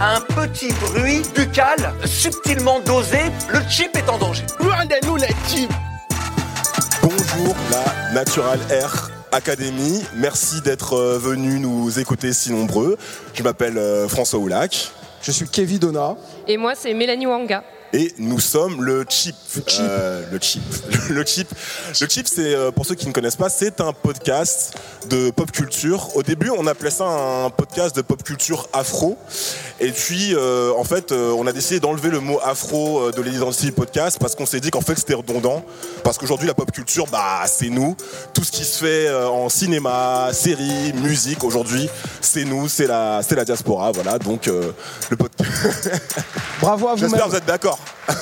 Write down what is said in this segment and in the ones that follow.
Un petit bruit buccal subtilement dosé, le chip est en danger. Rendez-nous les chips Bonjour la Natural Air Academy, merci d'être euh, venu nous écouter si nombreux. Je m'appelle euh, François Oulac Je suis Kevin Donna. Et moi, c'est Mélanie Wanga. Et nous sommes le Chip. chip. Euh, le Chip. Le Chip. Le Chip, c'est euh, pour ceux qui ne connaissent pas, c'est un podcast de pop culture. Au début, on appelait ça un podcast de pop culture afro. Et puis, euh, en fait, on a décidé d'enlever le mot afro de l'identité du podcast parce qu'on s'est dit qu'en fait, c'était redondant. Parce qu'aujourd'hui, la pop culture, bah, c'est nous. Tout ce qui se fait en cinéma, série, musique, aujourd'hui, c'est nous, c'est la, c'est la diaspora. Voilà. Donc, euh, le podcast. Bravo à vous-même. J'espère que vous êtes d'accord.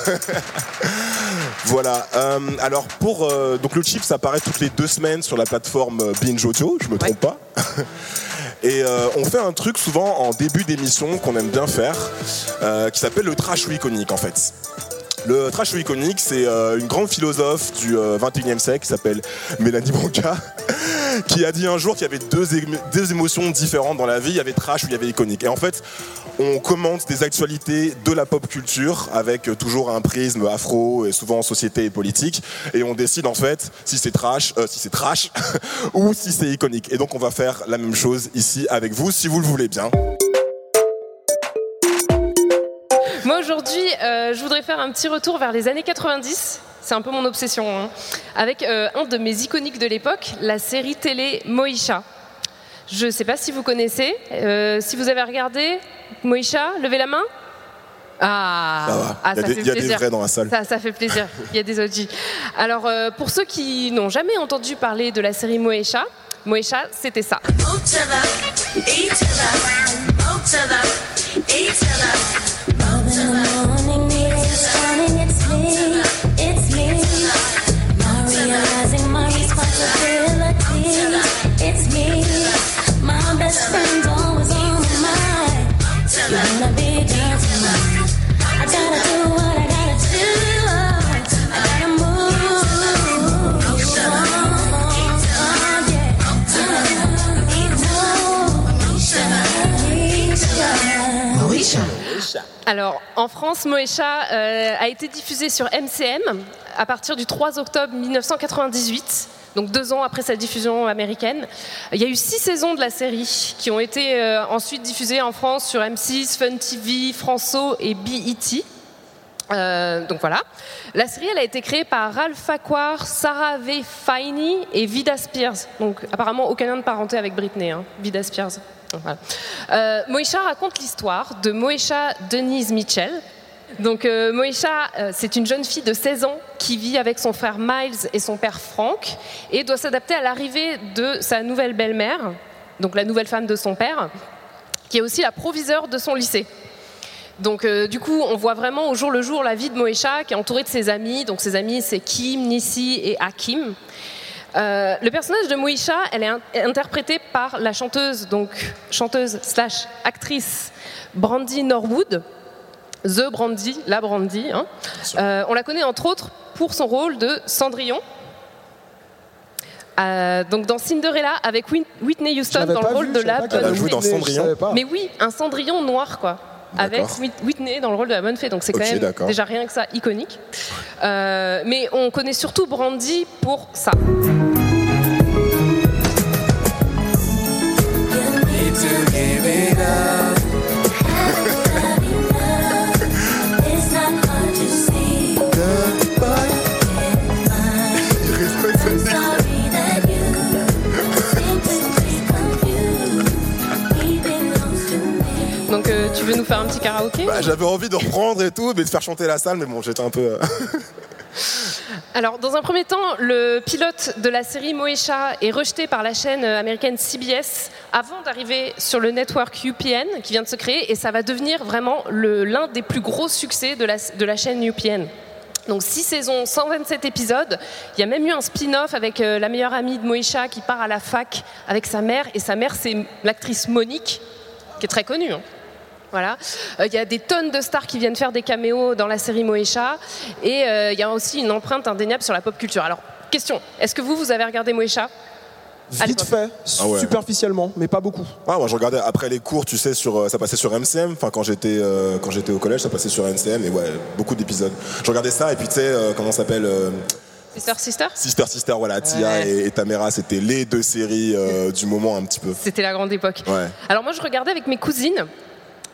voilà. euh, alors pour euh, donc le chip, ça apparaît toutes les deux semaines sur la plateforme euh, Binge Audio. Je me trompe pas. Et euh, on fait un truc souvent en début d'émission qu'on aime bien faire, qui s'appelle le trash ou iconique en fait. Le trash ou iconique, c'est une grande philosophe du euh, 21e siècle qui s'appelle Mélanie Branca, qui a dit un jour qu'il y avait deux, émo- deux émotions différentes dans la vie. Il y avait trash ou il y avait iconique. Et en fait, on commente des actualités de la pop culture avec euh, toujours un prisme afro et souvent société et politique. Et on décide en fait si c'est trash, euh, si c'est trash ou si c'est iconique. Et donc on va faire la même chose ici avec vous, si vous le voulez bien. Moi, aujourd'hui, euh, je voudrais faire un petit retour vers les années 90. C'est un peu mon obsession. hein. Avec euh, un de mes iconiques de l'époque, la série télé Moïcha. Je ne sais pas si vous connaissez. Euh, si vous avez regardé Moïcha, levez la main. Ah, Ça ah, Il y a ça des- fait il y a des plaisir. vrais dans la salle. Ça, ça fait plaisir. Il y a des OG. Alors, euh, pour ceux qui n'ont jamais entendu parler de la série Moesha, Moesha, c'était ça. Alors, en France, Moesha euh, a été diffusé sur MCM à partir du 3 octobre 1998. Donc deux ans après sa diffusion américaine. Il y a eu six saisons de la série qui ont été euh, ensuite diffusées en France sur M6, Fun TV, Franço et BET. Euh, donc voilà. La série, elle a été créée par Ralph Farquhar, Sarah V. Finey et Vida Spears. Donc apparemment aucun lien de parenté avec Britney, hein, Vida Spears. Voilà. Euh, Moesha raconte l'histoire de Moesha Denise Mitchell. Donc euh, Moesha, euh, c'est une jeune fille de 16 ans qui vit avec son frère Miles et son père Frank et doit s'adapter à l'arrivée de sa nouvelle belle-mère, donc la nouvelle femme de son père, qui est aussi la proviseure de son lycée. Donc euh, du coup, on voit vraiment au jour le jour la vie de Moesha qui est entourée de ses amis. Donc ses amis, c'est Kim, Nissi et Hakim. Euh, le personnage de Moesha, elle est in- interprétée par la chanteuse, donc chanteuse slash actrice Brandy Norwood. The Brandy, la Brandy. hein. Euh, on la connaît entre autres pour son rôle de Cendrillon. Euh, donc dans Cinderella avec Whit- Whitney Houston dans le rôle vu, de la bonne fée. dans Cendrillon. Mais oui, un Cendrillon noir quoi. Avec Whitney dans le rôle de la bonne fée, donc c'est quand même déjà rien que ça iconique. Euh, mais on connaît surtout Brandy pour ça. Faire un petit karaoké Bah, J'avais envie de reprendre et tout, mais de faire chanter la salle, mais bon, j'étais un peu. euh, Alors, dans un premier temps, le pilote de la série Moesha est rejeté par la chaîne américaine CBS avant d'arriver sur le network UPN qui vient de se créer et ça va devenir vraiment le- l'un des plus gros succès de la, de la chaîne UPN. Donc 6 saisons, 127 épisodes. Il y a même eu un spin-off avec euh, la meilleure amie de Moesha qui part à la fac avec sa mère. Et sa mère, c'est l'actrice Monique, qui est très connue. hein. Voilà. Euh, Il y a des tonnes de stars qui viennent faire des caméos dans la série Moesha. Et euh, il y a aussi une empreinte indéniable sur la pop culture. Alors, question, est-ce que vous, vous avez regardé Moesha? Vite fait, Ah ouais. superficiellement, mais pas beaucoup. Ah, moi je regardais après les cours, tu sais, sur, euh, ça passait sur MCM. Enfin, quand j'étais euh, quand j'étais au collège, ça passait sur MCM et ouais, beaucoup d'épisodes. Je regardais ça et puis tu sais, euh, comment ça s'appelle euh, Sister Sister? Sister Sister, voilà, Tia Ouais. et, et Tamera, c'était les deux séries euh, du moment un petit peu. C'était la grande époque. Ouais. Alors moi, je regardais avec mes cousines.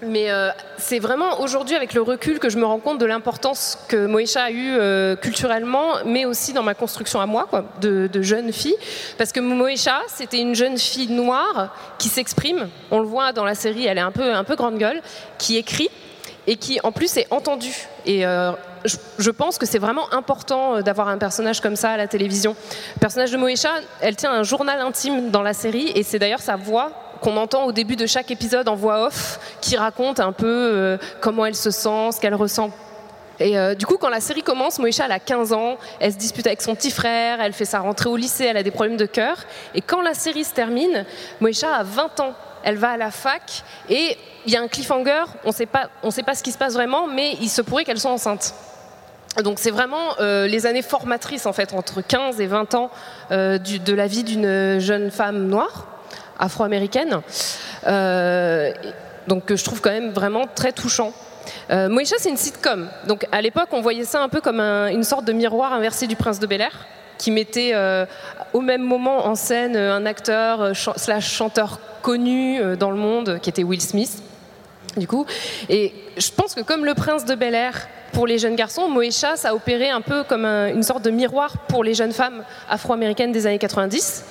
Mais euh, c'est vraiment aujourd'hui, avec le recul, que je me rends compte de l'importance que Moesha a eu euh, culturellement, mais aussi dans ma construction à moi, de, jeune fille. Parce que Moesha, c'était une jeune fille noire qui s'exprime. On le voit dans la série, elle est un peu, un peu grande gueule, qui écrit et qui en plus est entendue. Et euh, je, pense que c'est vraiment important d'avoir un personnage comme ça à la télévision. Le personnage de Moesha, elle tient un journal intime dans la série, et c'est d'ailleurs sa voix qu'on entend au début de chaque épisode en voix off, qui raconte un peu euh, comment elle se sent, ce qu'elle ressent. Et euh, du coup, quand la série commence, Moesha, elle a 15 ans, elle se dispute avec son petit frère, elle fait sa rentrée au lycée, elle a des problèmes de cœur. Et quand la série se termine, Moesha a 20 ans. Elle va à la fac et il y a un cliffhanger, on on sait pas ce qui se passe vraiment, mais il se pourrait qu'elle soit enceinte. Donc c'est vraiment euh, les années formatrices en fait, entre 15 et 20 ans de la vie d'une jeune femme noire, afro-américaine. Euh, donc que je trouve quand même vraiment très touchant. Euh, c'est une sitcom. Donc à l'époque, on voyait ça un peu comme un- une sorte de miroir inversé du Prince de Bel Air, qui mettait euh, au même moment en scène euh, un acteur euh, chan- slash chanteur connu dans le monde, qui était Will Smith du coup. Et je pense que comme le prince de Bel Air pour les jeunes garçons, Moesha, ça a opéré un peu comme un- une sorte de miroir pour les jeunes femmes afro-américaines des années 90.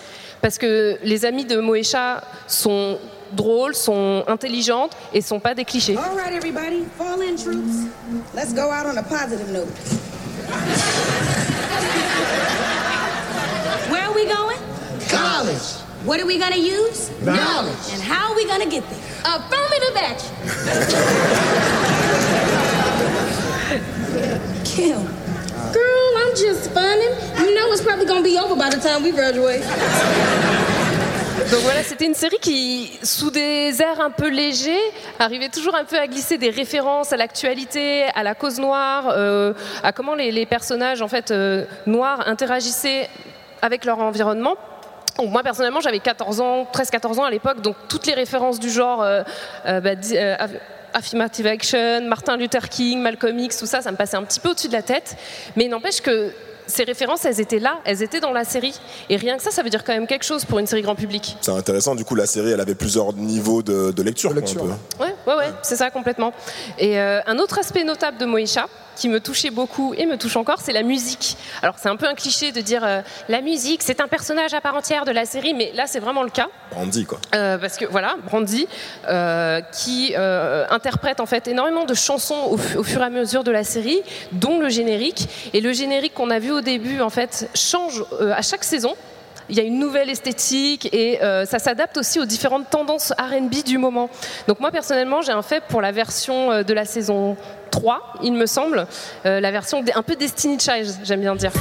Parce que les amies de Moesha sont drôles, sont intelligentes et sont pas des clichés. All right, everybody, fall in, troops. Let's go out on a positive note. Where are we going? College. What are we gonna use? Knowledge. And how are we gonna get there? Affirmative action. Kim. Girl, I'm just funning. Donc voilà, c'était une série qui, sous des airs un peu légers, arrivait toujours un peu à glisser des références à l'actualité, à la cause noire, euh, à comment les, personnages en fait euh, noirs interagissaient avec leur environnement. Moi personnellement j'avais 14 ans, 13-14 ans à l'époque, donc toutes les références du genre euh, bah, affirmative action, Martin Luther King, Malcolm X, tout ça, ça me passait un petit peu au-dessus de la tête. Mais n'empêche que ces références, elles étaient là, elles étaient dans la série. Et rien que ça, ça veut dire quand même quelque chose pour une série grand public. C'est intéressant, du coup la série elle avait plusieurs niveaux de, de lecture. quoi, un lecture, peu. Ouais, ouais, ouais, c'est ça complètement. Et euh, un autre aspect notable de Moesha, qui me touchait beaucoup et me touche encore, c'est la musique. Alors c'est un peu un cliché de dire euh, la musique, c'est un personnage à part entière de la série, mais là c'est vraiment le cas. Brandy quoi. Euh, parce que voilà, Brandy, euh, qui interprète en fait énormément de chansons au, fu- au fur et à mesure de la série, dont le générique. Et le générique qu'on a vu au début, en fait, change à chaque saison. Il y a une nouvelle esthétique et euh, ça s'adapte aussi aux différentes tendances RB du moment. Donc moi personnellement j'ai un fait pour la version euh, de la saison 3, il me semble, Euh, la version un peu Destiny Child, j'aime bien dire.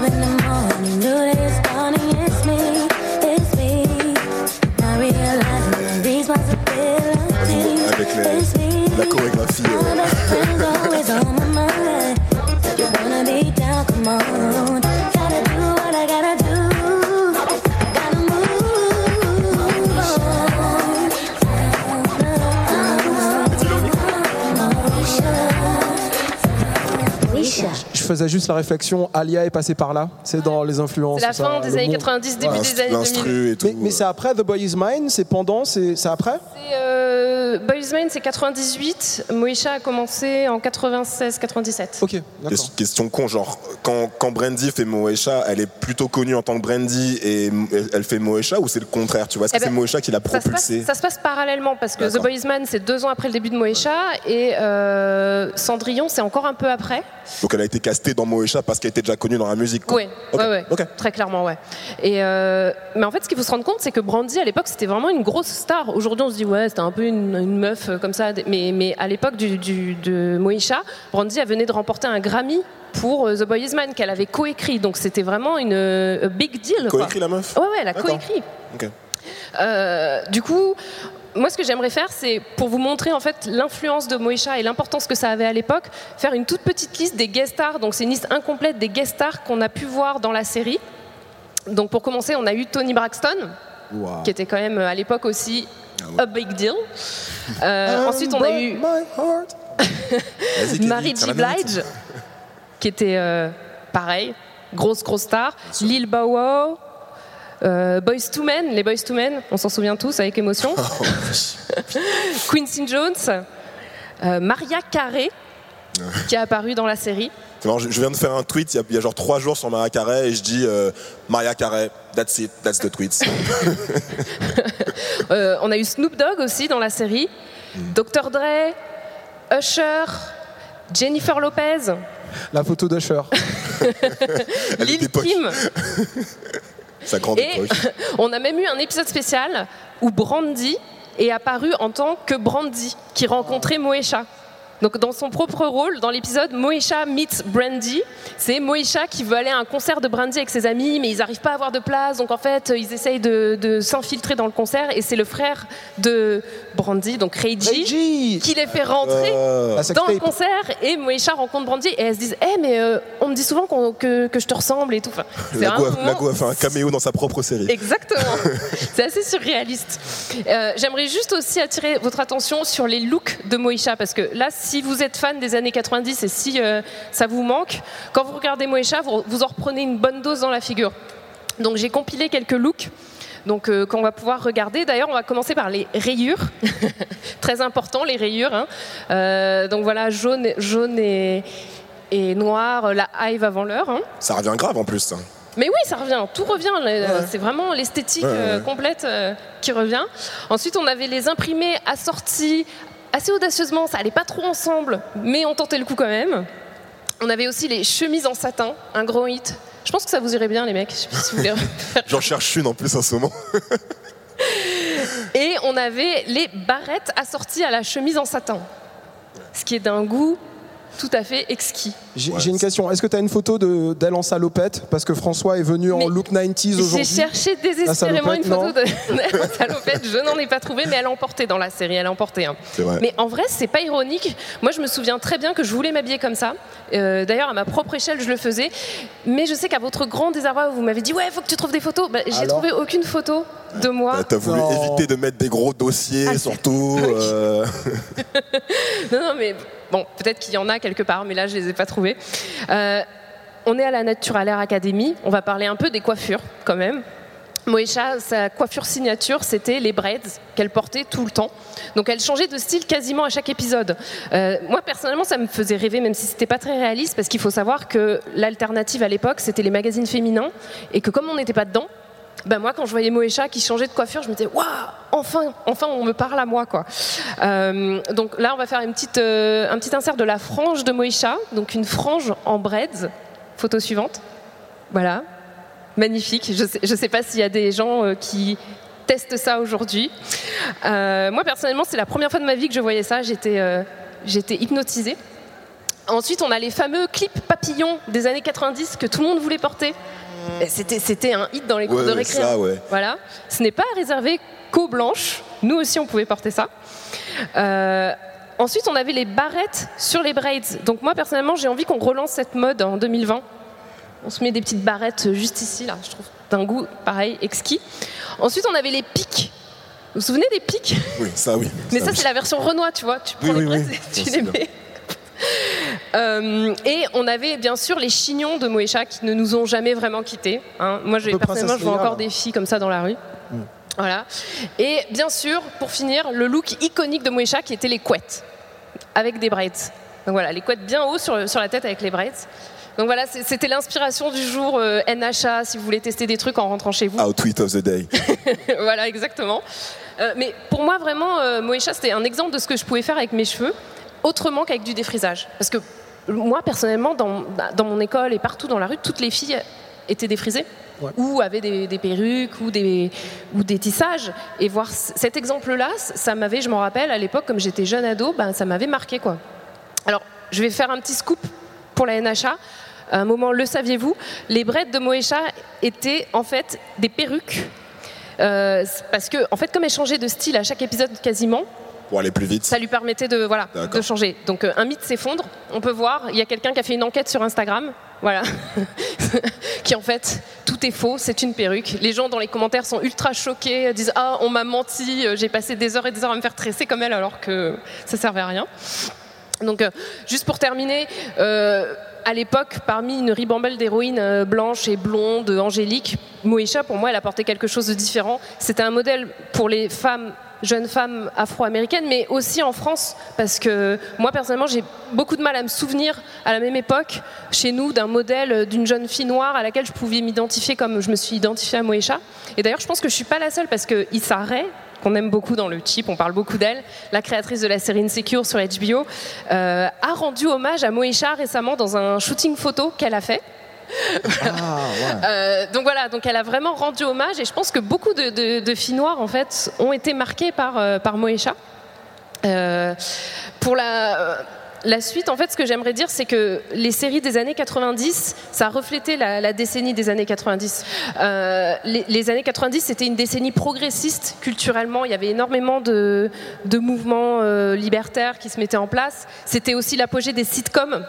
In the morning, faisais juste la réflexion, Alia est passée par là. C'est dans les influences. C'est la ça, fin des années monde. 90, début des années 2000. Mais, mais c'est après The Boy Is Mine, c'est pendant, c'est après euh, Boys Man, c'est 98. Moesha a commencé en 96-97. Ok, Question- Question con, genre, quand, quand Brandy fait Moesha, elle est plutôt connue en tant que Brandy et elle fait Moesha ou c'est le contraire, tu vois? Est-ce Eh que c'est ben, Moesha qui l'a Ça se, passe, propulsée? ça se passe parallèlement parce que The D'accord. Boys Man c'est deux ans après le début de Moesha et euh, Cendrillon c'est encore un peu après. Donc elle a été dans Moesha parce qu'elle était déjà connue dans la musique. quoi. Oui, ouais, très clairement, ouais. Et euh, mais en fait, ce qu'il faut se rendre compte, c'est que Brandy à l'époque c'était vraiment une grosse star. Aujourd'hui, on se dit ouais, c'était un peu une, une meuf euh, comme ça, mais, mais à l'époque du, du- de Moesha, Brandy elle venait de remporter un Grammy pour euh, The Boy Is Man qu'elle avait coécrit, donc c'était vraiment une a big deal. Coécrit la meuf? Ouais, ouais, elle a coécrit. Ok. Euh, du coup, moi, ce que j'aimerais faire, c'est pour vous montrer en fait l'influence de Moesha et l'importance que ça avait à l'époque, faire une toute petite liste des guest stars. Donc, c'est une liste incomplète des guest stars qu'on a pu voir dans la série. Donc, pour commencer, on a eu Tony Braxton, Wow. qui était quand même à l'époque aussi a big deal. Euh, ensuite, on a eu Mary bien, Blige, qui était euh, pareil, grosse grosse star. Lil Bow Wow, euh, Boys to Men, les Boys to Men, on s'en souvient tous avec émotion. Quincy Jones, euh, Maria Carey, qui est apparue dans la série. Marrant, je, viens de faire un tweet il y a, il y a genre trois jours sur Maria Carey et je dis euh, Maria Carey, that's it, that's the tweet. Euh, on a eu Snoop Dogg aussi dans la série, Dr. Dre, Usher, Jennifer Lopez, La photo d'Usher. Lil. Kim. Et on a même eu un épisode spécial où Brandy est apparu en tant que Brandy, qui rencontrait Moesha. Donc dans son propre rôle, dans l'épisode Moesha meets Brandy, c'est Moesha qui veut aller à un concert de Brandy avec ses amis, mais ils n'arrivent pas à avoir de place, donc en fait ils essayent de, de s'infiltrer dans le concert, et c'est le frère de Brandy, donc Reiji, qui les fait rentrer Euh, dans le concert, et Moesha rencontre Brandy, et elles se disent Eh mais euh, on me dit souvent que, que je te ressemble et tout. Enfin, Lago un a, fait un caméo dans sa propre série. Exactement. C'est assez surréaliste. Euh, J'aimerais juste aussi attirer votre attention sur les looks de Moesha parce que là, si vous êtes fan des années 90 et si euh, ça vous manque, quand vous regardez Moesha, vous, vous en reprenez une bonne dose dans la figure. Donc j'ai compilé quelques looks. Donc euh, qu'on va pouvoir regarder. D'ailleurs, on va commencer par les rayures. Très important, les rayures. hein. Euh, donc voilà, jaune, jaune et, et noir, la hive avant l'heure. hein. Ça revient grave en plus. ça. Mais oui, ça revient, tout revient. C'est vraiment l'esthétique Ouais, ouais, ouais. complète qui revient. Ensuite, on avait les imprimés assortis assez audacieusement. Ça allait pas trop ensemble, mais on tentait le coup quand même. On avait aussi les chemises en satin, un gros hit. Je pense que ça vous irait bien, les mecs. Si vous. J'en cherche une en plus en ce moment. Et on avait les barrettes assorties à la chemise en satin, ce qui est d'un goût tout à fait exquis. J'ai j'ai une question. Est-ce que tu as une photo en salopette Parce que François est venu en look 90s J'ai aujourd'hui. cherché désespérément une photo de salopette, je n'en ai pas trouvé, mais elle a emporté dans la série, elle a emporté. hein. C'est vrai. Mais en vrai, c'est pas ironique. Moi, je me souviens très bien que je voulais m'habiller comme ça. Euh, D'ailleurs, à ma propre échelle, je le faisais. Mais je sais qu'à votre grand désarroi, vous m'avez dit ouais, faut que tu trouves des photos. Bah, J'ai trouvé aucune photo de moi. T'as voulu Non. éviter de mettre des gros dossiers, Ah, surtout. euh, Non, non, mais bon, peut-être qu'il y en a quelque part, mais là, je les ai pas trouvés. Euh, on est à la Naturalaire Academy. On va parler un peu des coiffures, quand même. Moesha, sa coiffure signature, c'était les braids qu'elle portait tout le temps. Donc elle changeait de style quasiment à chaque épisode. Euh, moi personnellement, ça me faisait rêver, même si c'était pas très réaliste, parce qu'il faut savoir que l'alternative à l'époque, c'était les magazines féminins, et que comme on n'était pas dedans, ben moi, quand je voyais Moesha qui changeait de coiffure, je me disais, waouh, enfin, enfin, on me parle à moi, quoi. Euh, donc là, on va faire une petite, euh, un petit insert de la frange de Moesha, donc une frange en braids. Photo suivante. Voilà, magnifique. Je sais, je sais pas s'il y a des gens euh, qui testent ça aujourd'hui. Moi, personnellement, c'est la première fois de ma vie que je voyais ça. J'étais, j'étais hypnotisée. Ensuite, on a les fameux clips papillons des années 90 que tout le monde voulait porter. C'était, c'était un hit dans les cours Ouais, de récré. ça, ouais. Voilà. Ce n'est pas réservé qu'aux blanches. Nous aussi, on pouvait porter ça. Euh, ensuite, on avait les barrettes sur les braids. Donc moi, personnellement, j'ai envie qu'on relance cette mode en 2020. On se met des petites barrettes juste ici, là, je trouve, d'un goût pareil, exquis. Ensuite, on avait les pics. Vous vous souvenez des pics? Oui, ça oui. Mais ça, oui. c'est la version Renoir, tu vois. Tu prends Oui, les braids oui. et tu les mets. Euh, et on avait bien sûr les chignons de Moesha qui ne nous ont jamais vraiment quittés. hein. Moi, personnellement, je vois encore des filles comme ça dans la rue. Voilà. Et bien sûr, pour finir, le look iconique de Moesha qui était les couettes avec des braids. Donc voilà, les couettes bien haut sur, sur la tête avec les braids. Donc voilà, c'était l'inspiration du jour euh, NHA si vous voulez tester des trucs en rentrant chez vous. Outwit of the day. voilà, exactement. Euh, mais pour moi, vraiment, euh, Moesha, c'était un exemple de ce que je pouvais faire avec mes cheveux, autrement qu'avec du défrisage. Parce que moi, personnellement, dans, dans mon école et partout dans la rue, toutes les filles étaient défrisées. ou avaient des, des perruques ou des, ou des tissages. Et voir cet exemple-là, ça m'avait, je m'en rappelle, à l'époque, comme j'étais jeune ado, ben, ça m'avait marqué. quoi. Alors, je vais faire un petit scoop pour la NHA. À un moment, le saviez-vous? Les braids de Moesha étaient en fait des perruques. Euh, parce que, en fait, comme elle changeait de style à chaque épisode quasiment, Pour aller plus vite. ça lui permettait de, voilà, de changer. Donc euh, un mythe s'effondre. On peut voir, il y a quelqu'un qui a fait une enquête sur Instagram, voilà, qui en fait, tout est faux, c'est une perruque. Les gens dans les commentaires sont ultra choqués, disent Ah, on m'a menti, euh, j'ai passé des heures et des heures à me faire tresser comme elle alors que ça servait à rien. Donc, euh, juste pour terminer, euh, à l'époque, parmi une ribambelle d'héroïnes euh, blanches et blondes, angéliques, Moesha, pour moi, elle apportait quelque chose de différent. C'était un modèle pour les femmes, jeunes femmes afro-américaines, mais aussi en France, parce que moi, personnellement, j'ai beaucoup de mal à me souvenir, à la même époque, chez nous, d'un modèle d'une jeune fille noire à laquelle je pouvais m'identifier comme je me suis identifiée à Moesha. Et d'ailleurs, je pense que je suis pas la seule, parce que Issa Rae, qu'on aime beaucoup dans le chip, on parle beaucoup d'elle, la créatrice de la série Insecure sur HBO, euh, a rendu hommage à Moesha récemment dans un shooting photo qu'elle a fait. Euh, donc voilà, donc elle a vraiment rendu hommage et je pense que beaucoup de, filles noires en fait ont été marquées par, euh, par Moesha. Euh, pour la, suite, en fait, ce que j'aimerais dire, c'est que les séries des années 90, ça reflétait la, la décennie des années 90. Euh, les, années 90, c'était une décennie progressiste culturellement. Il y avait énormément de, mouvements libertaires qui se mettaient en place. C'était aussi l'apogée des sitcoms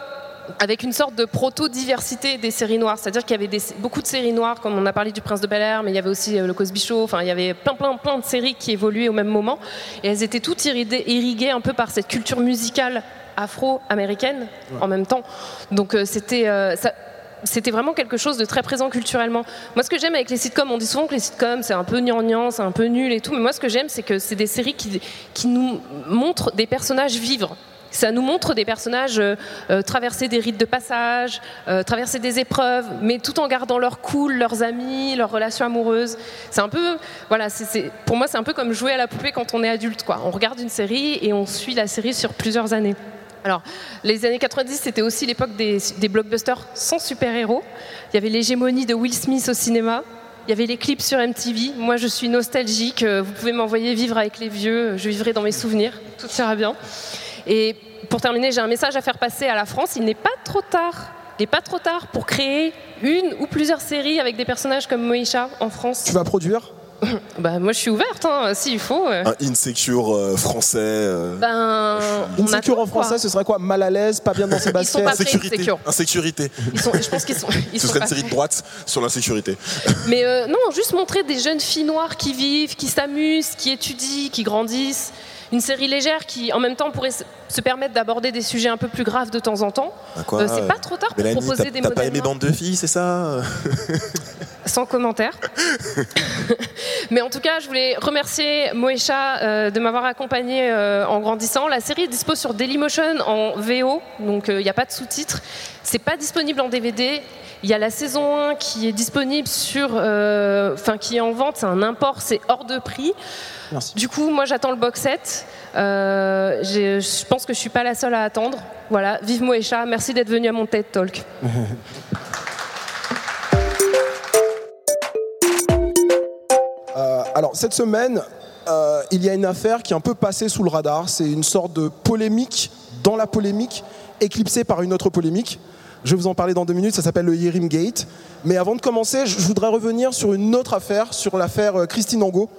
avec une sorte de proto-diversité des séries noires. C'est-à-dire qu'il y avait des- beaucoup de séries noires, comme on a parlé du Prince de Bel-Air, mais il y avait aussi euh, le Cosby Show. Enfin, il y avait plein, plein, plein de séries qui évoluaient au même moment. Et elles étaient toutes irriguées un peu par cette culture musicale afro-américaine en même temps. Donc euh, c'était... euh, c'était vraiment quelque chose de très présent culturellement. Moi, ce que j'aime avec les sitcoms, on dit souvent que les sitcoms, c'est un peu gnangnan, c'est un peu nul et tout, mais moi, ce que j'aime, c'est que c'est des séries qui, qui nous montrent des personnages vivre. Ça nous montre des personnages euh, euh, traverser des rites de passage, euh, traverser des épreuves, mais tout en gardant leur cool, leurs amis, leurs relations amoureuses. C'est un peu, voilà, pour moi, c'est un peu comme jouer à la poupée quand on est adulte. On regarde une série et on suit la série sur plusieurs années. Alors, les années 90, c'était aussi l'époque des, des blockbusters sans super-héros. Il y avait l'hégémonie de Will Smith au cinéma. Il y avait les clips sur MTV. Moi, je suis nostalgique. Vous pouvez m'envoyer vivre avec les vieux. Je vivrai dans mes souvenirs. Tout ira bien. Et pour terminer, j'ai un message à faire passer à la France. Il n'est pas trop tard. Il n'est pas trop tard pour créer une ou plusieurs séries avec des personnages comme Moïcha en France. Tu vas produire? Bah, moi, je suis ouverte. Hein, S'il faut. euh. Un insecure euh, français. euh, Ben, Insecure en français, quoi. ce serait quoi? Mal à l'aise, pas bien dans ses Ils sont baskets Insécurité. insecure. Insécurité. Ils sont- je pense qu'ils sont. Ils Ce sont serait pas une série de droite sur l'insécurité. Mais euh, non, juste montrer des jeunes filles noires qui vivent, qui s'amusent, qui étudient, qui grandissent. Une série légère qui, en même temps, pourrait se- permettre d'aborder des sujets un peu plus graves de temps en temps. Ah, Euh, c'est pas trop tard pour proposer des T'as pas modèles aimé. Bande de filles, c'est ça? Sans commentaire. Mais en tout cas, je voulais remercier Moesha euh, de m'avoir accompagné euh, en grandissant. La série est dispo sur Dailymotion en VO, donc euh, il n'y a pas de sous-titres. C'est pas disponible en DVD. Il y a la saison 1 qui est disponible sur, euh, enfin qui est en vente, c'est un import, c'est hors de prix. Merci. Du coup, moi j'attends le box set. Euh, je pense que je suis pas la seule à attendre. Voilà, vive Moesha, merci d'être venu à mon TED Talk. alors, cette semaine, euh, il y a une affaire qui est un peu passée sous le radar. C'est une sorte de polémique dans la polémique, éclipsée par une autre polémique. Je vais vous en parler dans deux minutes, ça s'appelle le Yerim Gate. Mais avant de commencer, je voudrais revenir sur une autre affaire, sur l'affaire euh, Christine Angot.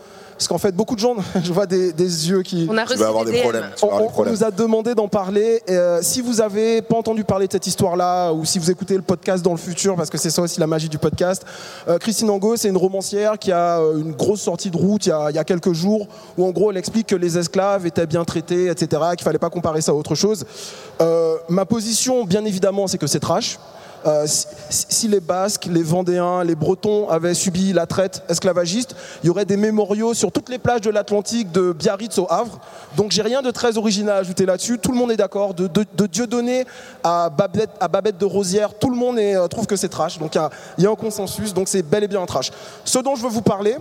Parce qu'en fait, beaucoup de gens, je vois des, des yeux qui. On a Tu reçu vas avoir des problèmes. On, nous a demandé d'en parler. Et, euh, si vous avez pas entendu parler de cette histoire-là, ou si vous écoutez le podcast dans le futur, parce que c'est ça aussi la magie du podcast, euh, Christine Angot, c'est une romancière qui a euh, une grosse sortie de route il y, a, il y a quelques jours, où en gros elle explique que les esclaves étaient bien traités, etc., qu'il fallait pas comparer ça à autre chose. Euh, ma position, bien évidemment, c'est que c'est trash. Euh, si, si les Basques, les Vendéens, les Bretons avaient subi la traite esclavagiste, il y aurait des mémoriaux sur toutes les plages de l'Atlantique, de Biarritz au Havre. Donc j'ai rien de très original à ajouter là-dessus. Tout le monde est d'accord. De, de, de Dieudonné à Babette, à Babette de Rosière, tout le monde est, euh, trouve que c'est trash. Donc il y a- il y, a un consensus. Donc c'est bel et bien un trash. Ce dont je veux vous parler,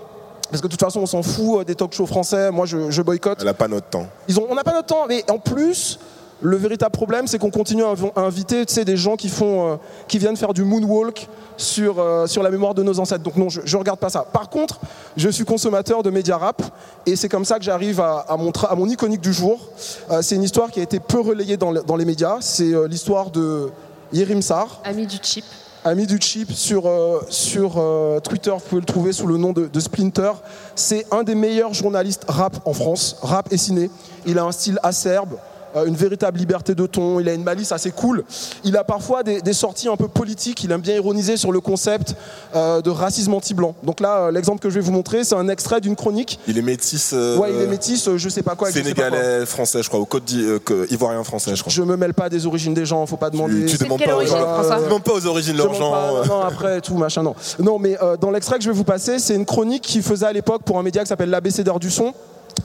parce que de toute façon on s'en fout euh, des talk shows français. Moi je, je boycotte. Elle a pas notre temps. Ils ont, on n'a pas notre temps, mais en plus, le véritable problème, c'est qu'on continue à, inv- à inviter tu sais, des gens qui, font, euh, qui viennent faire du moonwalk sur, euh, sur la mémoire de nos ancêtres. Donc non, je ne regarde pas ça. Par contre, je suis consommateur de médias rap, et c'est comme ça que j'arrive à, à mon, à mon iconique du jour. Euh, c'est une histoire qui a été peu relayée dans, le- dans les médias. C'est l'histoire de Yerim Sar, Ami du chip. ami du chip sur, sur Twitter, vous pouvez le trouver sous le nom de, de Splinter. C'est un des meilleurs journalistes rap en France, rap et ciné. Il a un style acerbe, une véritable liberté de ton, il a une malice assez cool. Il a parfois des, des sorties un peu politiques, il aime bien ironiser sur le concept euh, de racisme anti-blanc. Donc là, euh, l'exemple que je vais vous montrer, c'est un extrait d'une chronique. Il est métis. euh, Ouais, il est métis, euh, je sais pas quoi. avec je sais pas quoi. Sénégalais, français, je crois, au Côte d'I- euh, que- ivoirien français, je crois. Je me mêle pas des origines des gens, faut pas demander. Tu, tu demandes pas origine, tu demandes pas aux origines de leurs gens. pas, euh. non, non, après tout machin non. Non mais euh, dans l'extrait que je vais vous passer, c'est une chronique qu'il faisait à l'époque pour un média qui s'appelle l'ABC d'heure du son.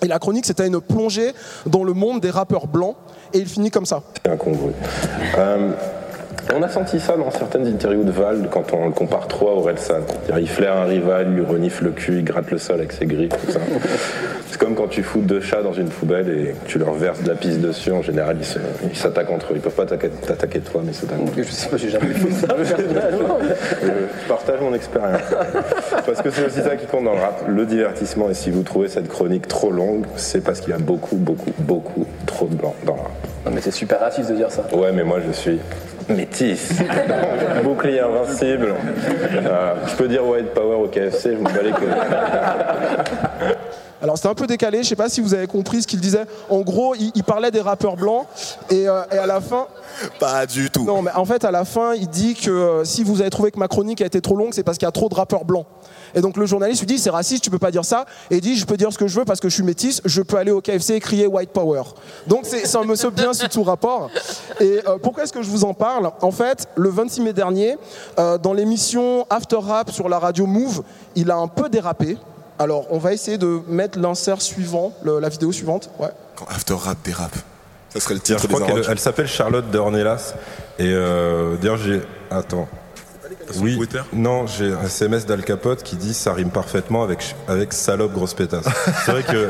Et la chronique, c'était une plongée dans le monde des rappeurs blancs. Et il finit comme ça. Euh, on a senti ça dans certaines interviews de Val quand on le compare trop à Orelsan. Il flaire un rival, il lui renifle le cul, il gratte le sol avec ses griffes, tout ça. C'est comme quand tu fous deux chats dans une poubelle et tu leur verses de la pisse dessus. En général, ils s'attaquent entre eux. Ils peuvent pas t'attaquer toi, mais ils s'attaquent entre eux. Je sais pas, j'ai jamais fait ça. Je je partage mon expérience. Parce que c'est aussi ça qui compte dans le rap, le divertissement. Et si vous trouvez cette chronique trop longue, c'est parce qu'il y a beaucoup, beaucoup, beaucoup trop de blanc dans le rap. Non, mais c'est super raciste de dire ça. Ouais, mais moi je suis métis. Bouclier invincible. Euh, je peux dire white power au KFC, je m'en bats les couilles. Alors c'était un peu décalé, je sais pas si vous avez compris ce qu'il disait. En gros, il, il parlait des rappeurs blancs et, euh, et à la fin, Pas du tout. non mais en fait à la fin, il dit que euh, si vous avez trouvé que ma chronique a été trop longue, c'est parce qu'il y a trop de rappeurs blancs. Et donc le journaliste lui dit c'est raciste, tu peux pas dire ça. Et il dit je peux dire ce que je veux parce que je suis métisse, je peux aller au KFC et crier white power. Donc c'est un monsieur bien sous tout rapport. Et euh, pourquoi est-ce que je vous en parle? En fait, le 26 mai dernier, euh, dans l'émission After Rap sur la radio Move, il a un peu dérapé. Alors on va essayer de mettre l'insert suivant, le- la vidéo suivante. Ouais. Quand After Rap dérape. Ça serait le Je titre crois des qu'elle s'appelle Charlotte de Ornelas. Et euh, d'ailleurs, j'ai. Attends. Oui, Twitter non, j'ai un SMS d'Al Capote qui dit ça rime parfaitement avec, avec salope grosse pétasse. C'est vrai que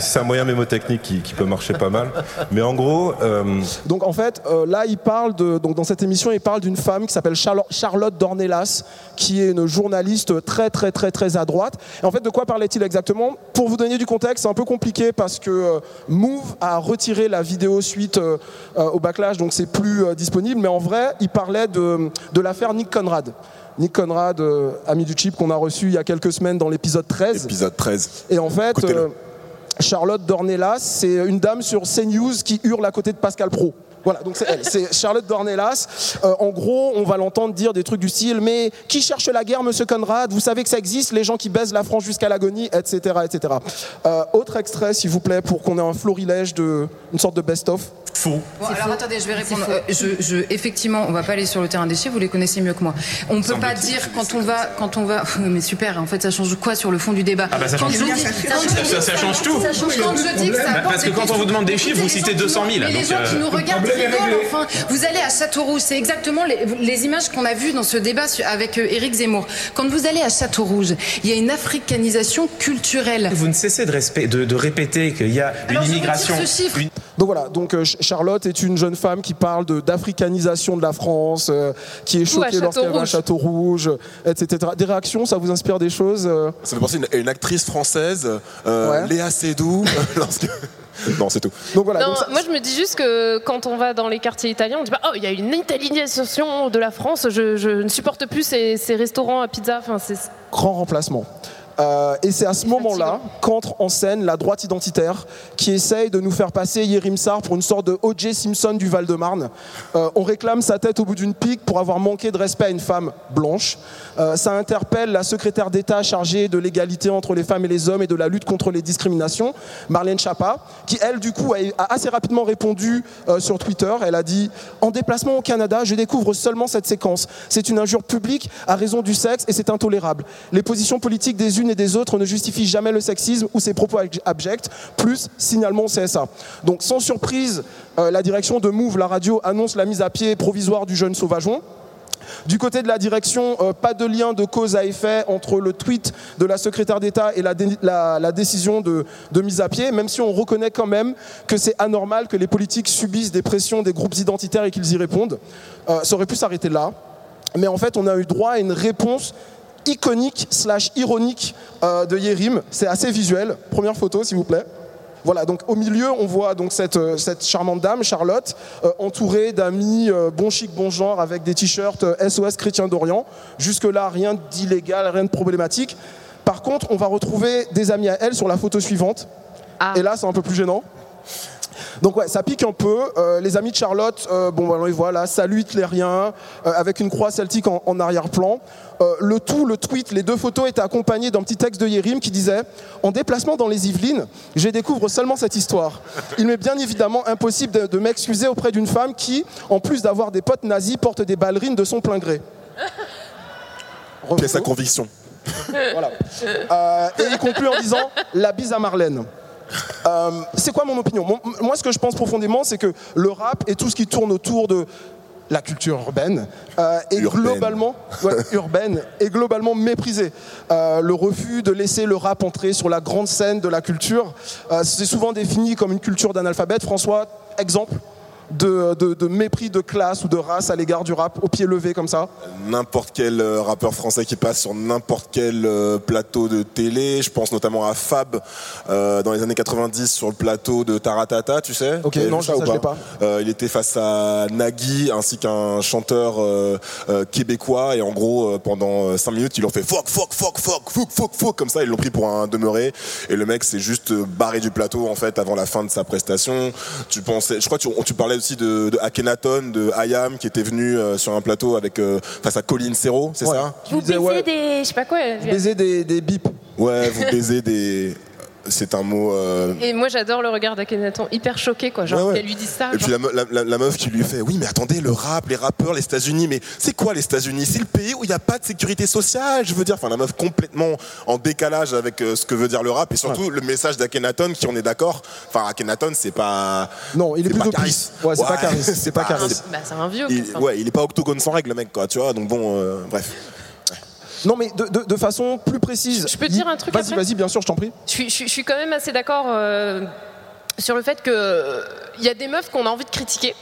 c'est un moyen mémotechnique qui, qui peut marcher pas mal. Mais en gros, euh, Donc en fait, euh, là, il parle de, donc dans cette émission, il parle d'une femme qui s'appelle Charlo- Charlotte Dornelas, qui est une journaliste très très très très à droite. Et en fait, de quoi parlait-il exactement? Pour vous donner du contexte, c'est un peu compliqué parce que euh, Move a retiré la vidéo suite euh, euh, au backlash, donc c'est plus euh, disponible. Mais en vrai, il parlait de, de l'affaire Nick Conrad. Nick Conrad, euh, ami du chip qu'on a reçu il y a quelques semaines dans l'épisode 13. Épisode 13. Et en fait, euh, Charlotte Dornelas, c'est une dame sur CNews qui hurle à côté de Pascal Pro. Voilà, donc c'est elle, c'est Charlotte Dornelas. Euh, en gros, on va l'entendre dire des trucs du style Mais qui cherche la guerre, monsieur Conrad? Vous savez que ça existe, les gens qui baisent la France jusqu'à l'agonie, etc. etc. Euh, autre extrait, s'il vous plaît, pour qu'on ait un florilège de. une sorte de best-of. Bon, alors attendez, je vais répondre. Euh, je, je- effectivement, on va pas aller sur le terrain des chiffres, vous les connaissez mieux que moi. On peut pas dire quand on va, quand on va. mais super, en fait, ça change quoi sur le fond du débat? Ah bah ça change tout. Ça, quand je dis- ça- ça change tout. Ça change quand je dis que ça Bah, apporte parce que quand on vous demande des chiffres, vous citez les gens 200 000, qui nous- Mais les gens qui nous regardent enfin. Vous allez à Châteauroux, c'est exactement les, les images qu'on a vues dans ce débat avec euh, Éric Zemmour. Quand vous allez à Château-Rouge, il y a une africanisation culturelle. Vous ne cessez de, respect- de, de répéter qu'il y a une Alors, immigration. ce chiffre. une- Donc voilà, donc euh, Ch- Charlotte est une jeune femme qui parle d'africanisation de, la France, euh, qui est choquée lorsqu'elle va à Château-Rouge. Etc. Des réactions, ça vous inspire des choses euh Ça me fait penser à une, une actrice française, euh, Ouais. Léa Seydoux. lorsque... Non, c'est tout. Donc voilà. Non, donc ça- moi je me dis juste que quand on va dans les quartiers italiens, on dit pas oh il y a une italianisation de la France, je, je ne supporte plus ces, ces restaurants à pizza. Enfin, c'est grand remplacement. Euh, et c'est à ce moment-là qu'entre en scène la droite identitaire qui essaye de nous faire passer Yerim Sarr pour une sorte de O.J. Simpson du Val-de-Marne. Euh, on réclame sa tête au bout d'une pique pour avoir manqué de respect à une femme blanche. Euh, ça interpelle la secrétaire d'État chargée de l'égalité entre les femmes et les hommes et de la lutte contre les discriminations, Marlène Schiappa, qui elle du coup a, assez rapidement répondu sur Twitter. Elle a dit En déplacement au Canada, je découvre seulement cette séquence. C'est une injure publique à raison du sexe et c'est intolérable. Les positions politiques des unes et des autres ne justifient jamais le sexisme ou ses propos abj- abjects. Plus signalement au CSA. Donc sans surprise, euh, la direction de Move, la radio, annonce la mise à pied provisoire du jeune sauvageon. Du côté de la direction, euh, pas de lien de cause à effet entre le tweet de la secrétaire d'État et la, dé- la- la décision de, de mise à pied, même si on reconnaît quand même que c'est anormal que les politiques subissent des pressions des groupes identitaires et qu'ils y répondent. Euh, ça aurait pu s'arrêter là, mais en fait on a eu droit à une réponse iconique slash ironique euh, de Yerim. C'est assez visuel. Première photo, s'il vous plaît. Voilà, donc au milieu, on voit donc cette, euh, cette charmante dame, Charlotte, euh, entourée d'amis euh, bon chic, bon genre, avec des t-shirts euh, SOS Chrétien d'Orient. Jusque-là, rien d'illégal, rien de problématique. Par contre, on va retrouver des amis à elle sur la photo suivante. Et là, c'est un peu plus gênant. Donc ouais, ça pique un peu. Euh, les amis de Charlotte, euh, bon, bah, on les voit là, salut hitlérien, euh, avec une croix celtique en, en arrière-plan. Euh, le tout, le tweet, les deux photos étaient accompagnés d'un petit texte de Yérim qui disait En déplacement dans les Yvelines, je découvre seulement cette histoire. Il m'est bien évidemment impossible de, de m'excuser auprès d'une femme qui, en plus d'avoir des potes nazis, porte des ballerines de son plein gré. Quelle sa conviction Voilà. Euh, et il conclut en disant la bise à Marlène. Euh, c'est quoi mon opinion? Mon- Moi, ce que je pense profondément, c'est que le rap et tout ce qui tourne autour de la culture urbaine euh, est Urbaine. globalement ouais, urbaine est globalement méprisé. Euh, le refus de laisser le rap entrer sur la grande scène de la culture, c'est souvent défini comme une culture d'analphabète. François, exemple? De, de- de mépris de classe ou de race à l'égard du rap au pied levé comme ça. N'importe quel euh, rappeur français qui passe sur n'importe quel euh, plateau de télé, je pense notamment à Fab euh, dans les années 90 sur le plateau de Taratata, tu sais Ok, non, ça, je l'ai pas. Euh, il était face à Nagui ainsi qu'un chanteur euh, québécois et en gros pendant 5 minutes ils ont fait fuck fuck fuck fuck fuck fuck fuck comme ça ils l'ont pris pour un demeuré et le mec s'est juste barré du plateau en fait avant la fin de sa prestation. Tu pensais, je crois que tu, tu parlais aussi de, de Akhenaton, de Ayam qui était venu euh, sur un plateau avec euh, face à Colin Serrault, c'est Ouais. ça? Qui Vous baisez ouais, des. Je sais pas quoi. baiser des, des bips. Ouais, vous baisez des. C'est un mot. euh, Et moi j'adore le regard d'Akhenaton, hyper choqué quoi, genre Ouais, ouais. qu'elle lui dit ça. Et genre- puis la, me- la- la- la meuf qui lui fait Oui, mais attendez, le rap, les rappeurs, les États-Unis, mais c'est quoi les États-Unis? C'est le pays où il n'y a pas de sécurité sociale, je veux dire. Enfin, la meuf complètement en décalage avec euh, ce que veut dire le rap et surtout le message d'Akhenaton, qui on est d'accord. Enfin, Akhenaton, c'est pas. Non, il est pas plutôt Caris. pisse. Ouais, c'est pas Caris, c'est pas Caris. Bah, c'est un vieux. Il, ouais, il est pas octogone sans règle, le mec, quoi, tu vois. Donc bon, euh, bref. Non, mais de, de- de façon plus précise. Je peux te dire un truc Vas-y, vas-y, bien sûr, je t'en prie. Je suis, je je suis quand même assez d'accord euh, sur le fait que il y a des meufs qu'on a envie de critiquer.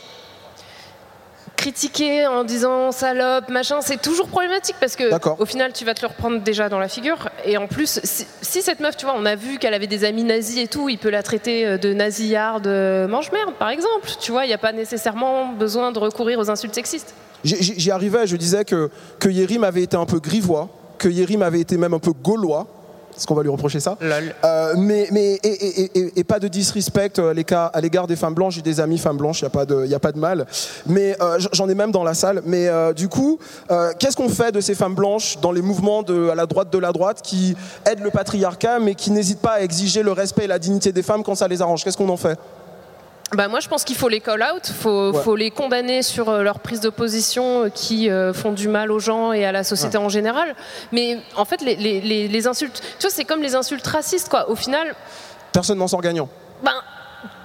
Critiquer en disant salope, machin, c'est toujours problématique parce que au final tu vas te le reprendre déjà dans la figure. Et en plus, si, si cette meuf, tu vois, on a vu qu'elle avait des amis nazis et tout, il peut la traiter euh, de nasillarde, euh, mange-merde par exemple. Tu vois, il n'y a pas nécessairement besoin de recourir aux insultes sexistes. J'y- arrivais, je disais que, que Yérim avait été un peu grivois, que Yérim avait été même un peu gaulois. Est-ce qu'on va lui reprocher ça Euh, mais, mais et, et- et- et pas de disrespect euh, à l'égard- des femmes blanches. J'ai des amis femmes blanches, il n'y a, pas de- y a pas de mal. Mais euh, j'en ai même dans la salle. Mais euh, du coup, qu'est-ce qu'on fait de ces femmes blanches dans les mouvements de, à la droite de la droite qui aident le patriarcat, mais qui n'hésitent pas à exiger le respect et la dignité des femmes quand ça les arrange? Qu'est-ce qu'on en fait? Bah moi je pense qu'il faut les call out, faut, Ouais. faut les condamner sur euh, leur prise de position euh, qui euh, font du mal aux gens et à la société en général. Mais en fait les, les- les- les insultes, tu vois c'est comme les insultes racistes quoi. Au final, Personne n'en sort gagnant. ben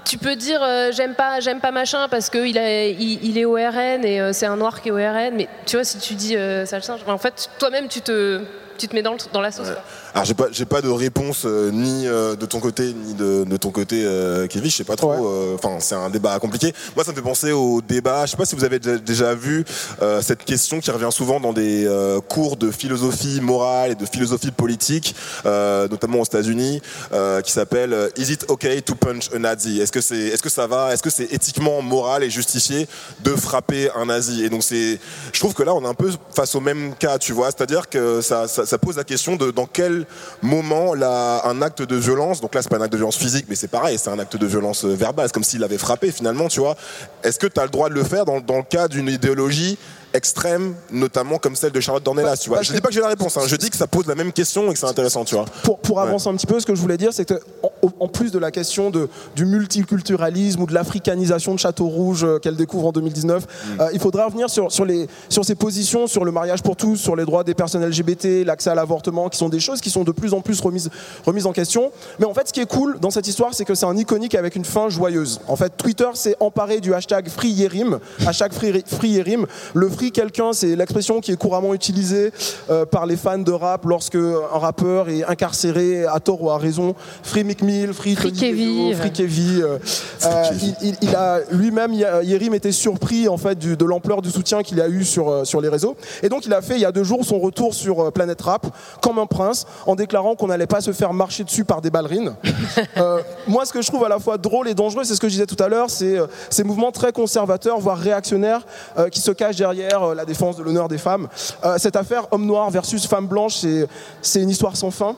tu peux dire euh, j'aime pas j'aime pas machin parce qu'il il, il est au RN et euh, c'est un noir qui est au RN. Mais tu vois si tu dis euh, sale singe, en fait toi-même tu te tu te mets dans, le- dans la sauce. quoi. Alors j'ai pas j'ai pas de réponse euh, ni euh, de ton côté ni de, de ton côté euh, Kevin, je sais pas trop. euh, Enfin c'est un débat compliqué. Moi ça me fait penser au débat. Je sais pas si vous avez déjà, déjà vu euh, cette question qui revient souvent dans des euh, cours de philosophie morale et de philosophie politique, euh, notamment aux États-Unis, euh, qui s'appelle Is it okay to punch a Nazi? Est-ce que c'est est-ce que ça va? Est-ce que c'est éthiquement moral et justifié de frapper un nazi? Et donc c'est je trouve que là on est un peu face au même cas, tu vois, c'est-à-dire que ça, ça, ça pose la question de dans quel moment un acte de violence, donc là c'est pas un acte de violence physique, mais c'est pareil, c'est un acte de violence euh, verbale, c'est comme s'il avait frappé finalement, tu vois. Est-ce que tu as le droit de le faire dans le cas d'une idéologie extrême, notamment comme celle de Charlotte Dornelas, tu vois. bah, je dis pas que j'ai la réponse, hein, je dis que ça pose la même question et que c'est intéressant, tu vois. Pour, pour avancer un petit peu, ce que je voulais dire, c'est que en, en plus de la question de, du multiculturalisme ou de l'africanisation de Château Rouge euh, qu'elle découvre en 2019, Mm. euh, il faudrait revenir sur, sur, les, sur ses positions, sur le mariage pour tous, sur les droits des personnes LGBT, l'accès à l'avortement, qui sont des choses qui sont de plus en plus remises, remises en question. Mais en fait, ce qui est cool dans cette histoire, c'est que c'est un iconique avec une fin joyeuse. En fait, Twitter s'est emparé du hashtag FreeYerim, hashtag Free- FreeYerim. Le free quelqu'un, c'est l'expression qui est couramment utilisée euh, par les fans de rap lorsque un rappeur est incarcéré à tort ou à raison. Free Mick Mill, Free Free Tony Free Kevin. euh, euh, il, il- il a lui-même, Ye- Yerim était surpris en fait du- de l'ampleur du soutien qu'il a eu sur, sur les réseaux. Et donc il a fait il y a deux jours son retour sur Planète Rap comme un prince en déclarant qu'on n'allait pas se faire marcher dessus par des ballerines. Euh, moi, ce que je trouve à la fois drôle et dangereux, c'est ce que je disais tout à l'heure, c'est ces mouvements très conservateurs, voire réactionnaires, euh, qui se cachent derrière euh, la défense de l'honneur des femmes. Euh, cette affaire homme noir versus femme blanche, c'est c'est une histoire sans fin.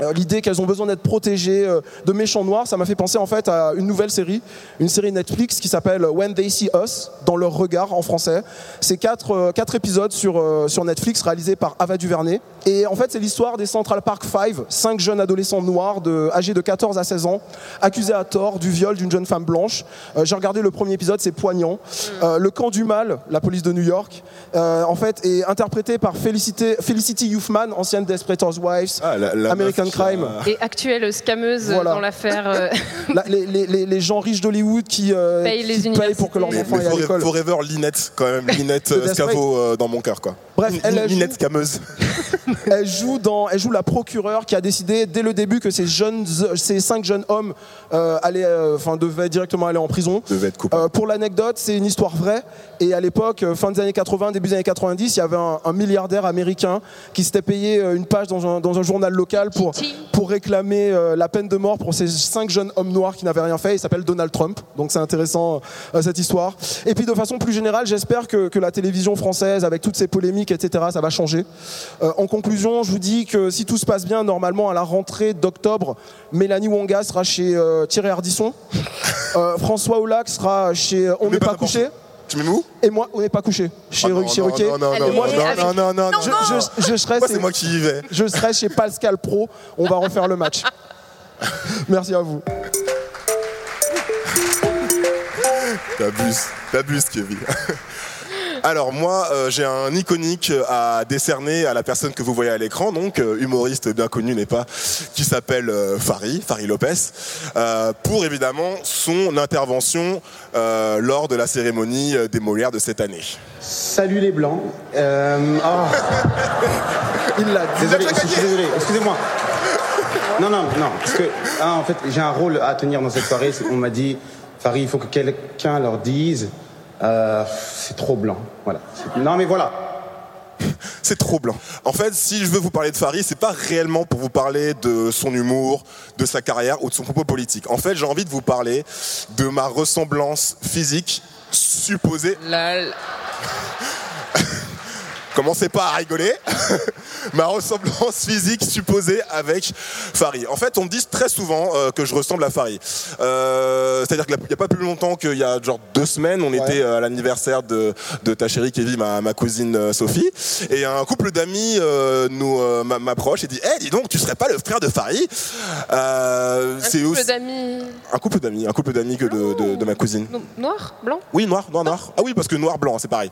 Euh, L'idée qu'elles ont besoin d'être protégées euh, de méchants noirs, ça m'a fait penser en fait à une nouvelle série, une série Netflix qui s'appelle When They See Us, dans leur regard en français. C'est quatre, euh, quatre épisodes sur, sur Netflix réalisés par Ava DuVernay. Et en fait, c'est l'histoire des Central Park 5, cinq jeunes adolescents noirs de, âgés de 14 à 16 ans, accusés à tort du viol d'une jeune femme blanche. Euh, J'ai regardé le premier épisode, c'est poignant. Euh, le camp du mal, la police de New York, euh, en fait, est interprété par Felicity, Felicity Youthman, ancienne Desperate Wives, Ah, la- la American qui a- Crime. Et actuelle scameuse Voilà. dans l'affaire. euh, les, les- les- les gens riches d'Hollywood qui, euh, Payent les qui payent pour que leurs enfants à forever, l'école. forever Linette, quand même, Linette euh. Scavo euh, dans mon cœur, quoi. Bref, elle, elle Linette joue- scameuse. elle joue dans, elle joue la procureure qui a décidé dès le début que ces jeunes, ces cinq jeunes hommes euh, allaient, euh, enfin, devaient directement aller en prison. Devait être. Euh, pour l'anecdote, c'est une histoire vraie. Et à l'époque, euh, fin des années 80, début des années 90, il y avait un, un milliardaire américain qui s'était payé euh, une page dans un, dans un journal local pour, pour réclamer euh, la peine de mort pour ces cinq jeunes hommes noirs qui n'avaient rien fait. Il s'appelle Donald Trump. Donc c'est intéressant euh, cette histoire. Et puis de façon plus générale, j'espère que, que la télévision française, avec toutes ces polémiques, etc., ça va changer. Euh, en conclusion, je vous dis que si tout se passe bien, normalement à la rentrée d'octobre, Mélanie Wonga sera chez Thierry Ardisson. François Oulac sera chez On n'est pas, couché. Tu mets où? Et moi, on n'est pas couché. Chez, Ah non, chez non, Ruquier. non, non, non, non, je- non, non, non, non. je, je- je serai, Moi, c'est moi qui y vais. je serai chez Pascal Pro. On va refaire le match. Merci à vous. T'abuses, t'abuses, Kevin. Alors moi, euh, j'ai un iconique à décerner à la personne que vous voyez à l'écran, donc euh, humoriste bien connu n'est pas, qui s'appelle euh, Fari, Fari Lopez, euh, pour évidemment son intervention euh, lors de la cérémonie euh, des Molières de cette année. Salut les blancs. Euh, ah. Il l'a. Désolé, excusez-moi. Non, non, non, parce que ah, en fait, j'ai un rôle à tenir dans cette soirée. C'est- On m'a dit, Farid, il faut que quelqu'un leur dise, euh, c'est trop blanc. Voilà. Non, mais voilà. C'est trop blanc. En fait, si je veux vous parler de Farid, c'est pas réellement pour vous parler de son humour, de sa carrière ou de son propos politique. En fait, j'ai envie de vous parler de ma ressemblance physique supposée. Lol. Commencez pas à rigoler. Ma ressemblance physique supposée avec Farid. En fait, on me dit très souvent euh, que je ressemble à Farid. Euh, C'est-à-dire qu'il n'y a pas plus longtemps qu'il y a genre deux semaines, on était euh, à l'anniversaire de, de ta chérie Kevin, ma, ma cousine Sophie, et un couple d'amis euh, nous euh, m'a- m'approche et dit "Eh, dis donc, tu serais pas le frère de Farid? Euh, Un C'est couple aussi- d'amis un couple d'amis, un couple d'amis que de, de- de ma cousine. no- noirs, blancs. Oui, noir, noir, noir. Ah oui, parce que noir, blanc, c'est pareil.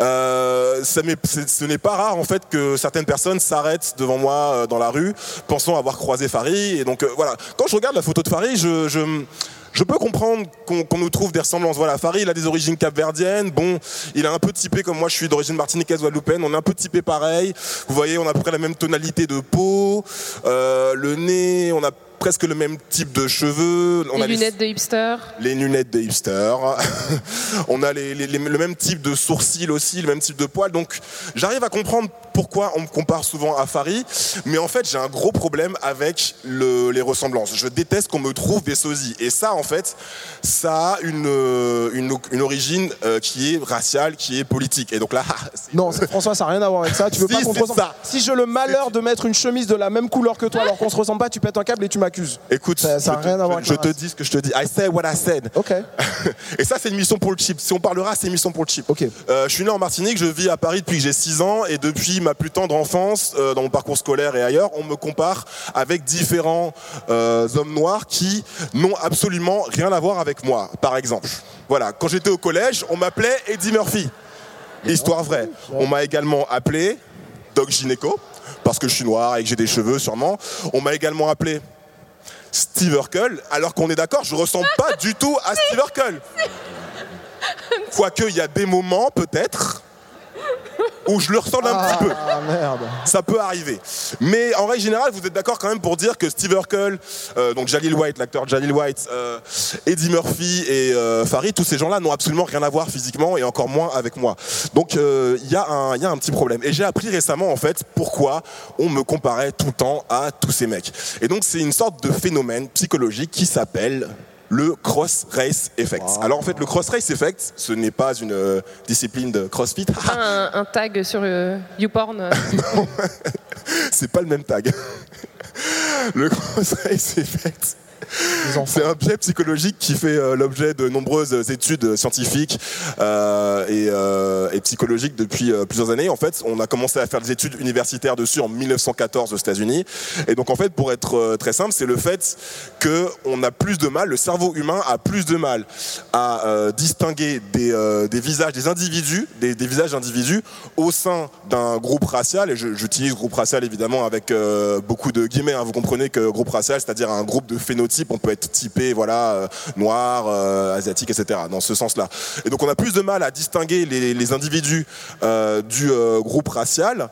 Euh, ça m'est- ce n'est pas rare en fait que certaines personnes s'arrêtent devant moi euh, dans la rue, pensant avoir croisé Farid. Et donc euh, voilà, quand je regarde la photo de Farid, je, peux comprendre qu'on nous trouve des ressemblances. Voilà, Farid, a des origines capverdiennes. Bon, il est un peu typé comme moi, je suis d'origine martiniquaise guadeloupéenne. On est un peu typé pareil. Vous voyez, on a à peu près la même tonalité de peau, euh, le nez, on a presque le même type de cheveux. On Les a les- lunettes de hipster. les lunettes des hipsters. on a les- les- les- le même type de sourcils aussi, le même type de poils. Donc j'arrive à comprendre pourquoi on me compare souvent à Farid, mais en fait j'ai un gros problème avec le- les ressemblances. Je déteste qu'on me trouve des sosies. Et ça en fait, ça a une, une, une origine euh, qui est raciale, qui est politique. Et donc là, Non, c'est- François, ça n'a rien à voir avec ça. Tu veux Si, pas qu'on te ressemble. ça. Si j'ai le malheur de mettre une chemise de la même couleur que toi alors qu'on se ressemble pas, tu pètes un câble et tu m'accuses. Écoute, ça je n'a te- rien à voir je- je te dis ce que je te dis. I say what I said. Ok. Et ça, c'est une mission pour le chip. Si on parlera, c'est une mission pour le chip. Ok. Euh, je suis né en Martinique, je vis à Paris depuis que j'ai 6 ans et depuis ma plus tendre enfance, euh, dans mon parcours scolaire et ailleurs, on me compare avec différents euh, hommes noirs qui n'ont absolument rien à voir avec moi. Par exemple, voilà, quand j'étais au collège, on m'appelait Eddie Murphy. Histoire vraie. On m'a également appelé Doc Gineco parce que je suis noir et que j'ai des cheveux sûrement. On m'a également appelé Steve Urkel, alors qu'on est d'accord, je ressemble pas du tout à Steve Urkel. Quoique, il y a des moments, peut-être, où je le ressemble un petit peu. Ah merde. Ça peut arriver. Mais en règle générale, vous êtes d'accord quand même pour dire que Steve Urkel, euh, donc Jalil White, l'acteur Jalil White, euh, Eddie Murphy et euh, Farid, tous ces gens-là n'ont absolument rien à voir physiquement et encore moins avec moi. Donc euh, il y, y a un petit problème. Et j'ai appris récemment en fait pourquoi on me comparait tout le temps à tous ces mecs. Et donc c'est une sorte de phénomène psychologique qui s'appelle le cross race effect. Alors en fait le cross race effect, ce n'est pas une euh, discipline de CrossFit. Pas un, un tag sur euh, YouPorn. euh. c'est pas le même tag. Le cross race effect. C'est un biais psychologique qui fait euh, l'objet de nombreuses études scientifiques euh, et, euh, psychologiques depuis euh, plusieurs années. En fait, on a commencé à faire des études universitaires dessus en 1914 aux États-Unis. Et donc, en fait, pour être euh, très simple, c'est le fait que on a plus de mal, le cerveau humain a plus de mal à euh, distinguer des, euh, visages, des individus, des, visages d'individus au sein d'un groupe racial. Et j'utilise groupe racial évidemment avec euh, beaucoup de guillemets. hein. Vous comprenez que groupe racial, c'est-à-dire un groupe de phénotypes, on peut être typé, voilà, euh, noir, euh, asiatique, etc. Dans ce sens-là. Et donc on a plus de mal à distinguer les, individus euh, du groupe racial.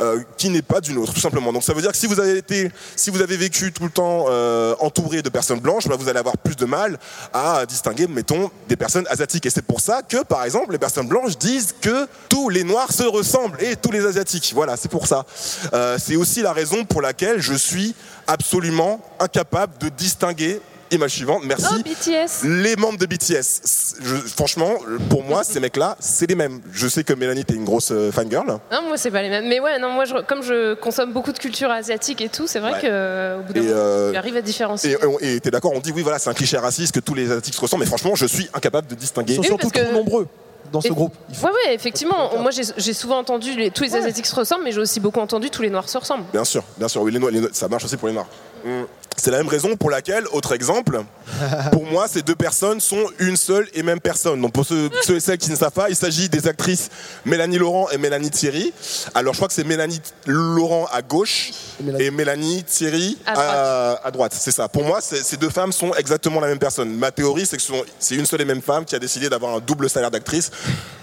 Euh, qui n'est pas d'une autre, tout simplement. Donc ça veut dire que si vous avez été, si vous avez vécu tout le temps euh, entouré de personnes blanches, bah, vous allez avoir plus de mal à distinguer, mettons, des personnes asiatiques. Et c'est pour ça que, par exemple, les personnes blanches disent que tous les noirs se ressemblent et tous les asiatiques. Voilà, c'est pour ça. Euh, c'est aussi la raison pour laquelle je suis absolument incapable de distinguer. Image suivante, merci. Oh, BTS. Les membres de BTS. Je- franchement, pour moi, ces mecs-là, c'est les mêmes. Je sais que Mélanie, t'es une grosse euh, fangirl. Non, moi, c'est pas les mêmes. Mais ouais, non, moi, je- comme je consomme beaucoup de culture asiatique et tout, c'est vrai Ouais. que euh, bout d'un moment, euh, tu arrives à différencier. Et t'es d'accord, on dit oui, voilà, c'est un cliché raciste que tous les asiatiques se ressemblent, mais franchement, je suis incapable de distinguer. Ils sont surtout trop nombreux dans ce Et- groupe. Ouais, ouais, effectivement. Moi, j'ai souvent entendu les- tous les asiatiques se ressemblent, mais j'ai aussi beaucoup entendu tous les noirs se ressemblent. Bien sûr, bien sûr, oui, les noirs- les noirs- ça marche aussi pour les noirs. Mm. C'est la même raison pour laquelle, autre exemple, pour moi, ces deux personnes sont une seule et même personne. Donc pour ceux, ceux et celles qui ne savent pas, il s'agit des actrices Mélanie Laurent et Mélanie Thierry. Alors je crois que c'est Mélanie Laurent à gauche et Mélanie Thierry À à, à droite. C'est ça. Pour moi, ces deux femmes sont exactement la même personne. Ma théorie, c'est que c'est une seule et même femme qui a décidé d'avoir un double salaire d'actrice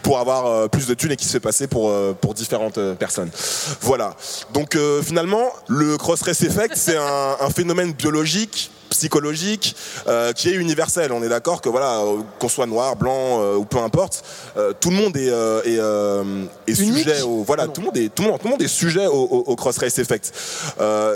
pour avoir euh, plus de thunes et qui se fait passer pour, euh, pour différentes euh, personnes. Voilà. Donc euh, finalement, le cross-race effect, c'est un, un phénomène biologique psychologique euh, qui est universel. On est d'accord que voilà, euh, qu'on soit noir, blanc euh, ou peu importe, euh, tout le monde est, est, est sujet au voilà, tout le monde est tout le monde, tout le monde est sujet au, au- au cross-race effect.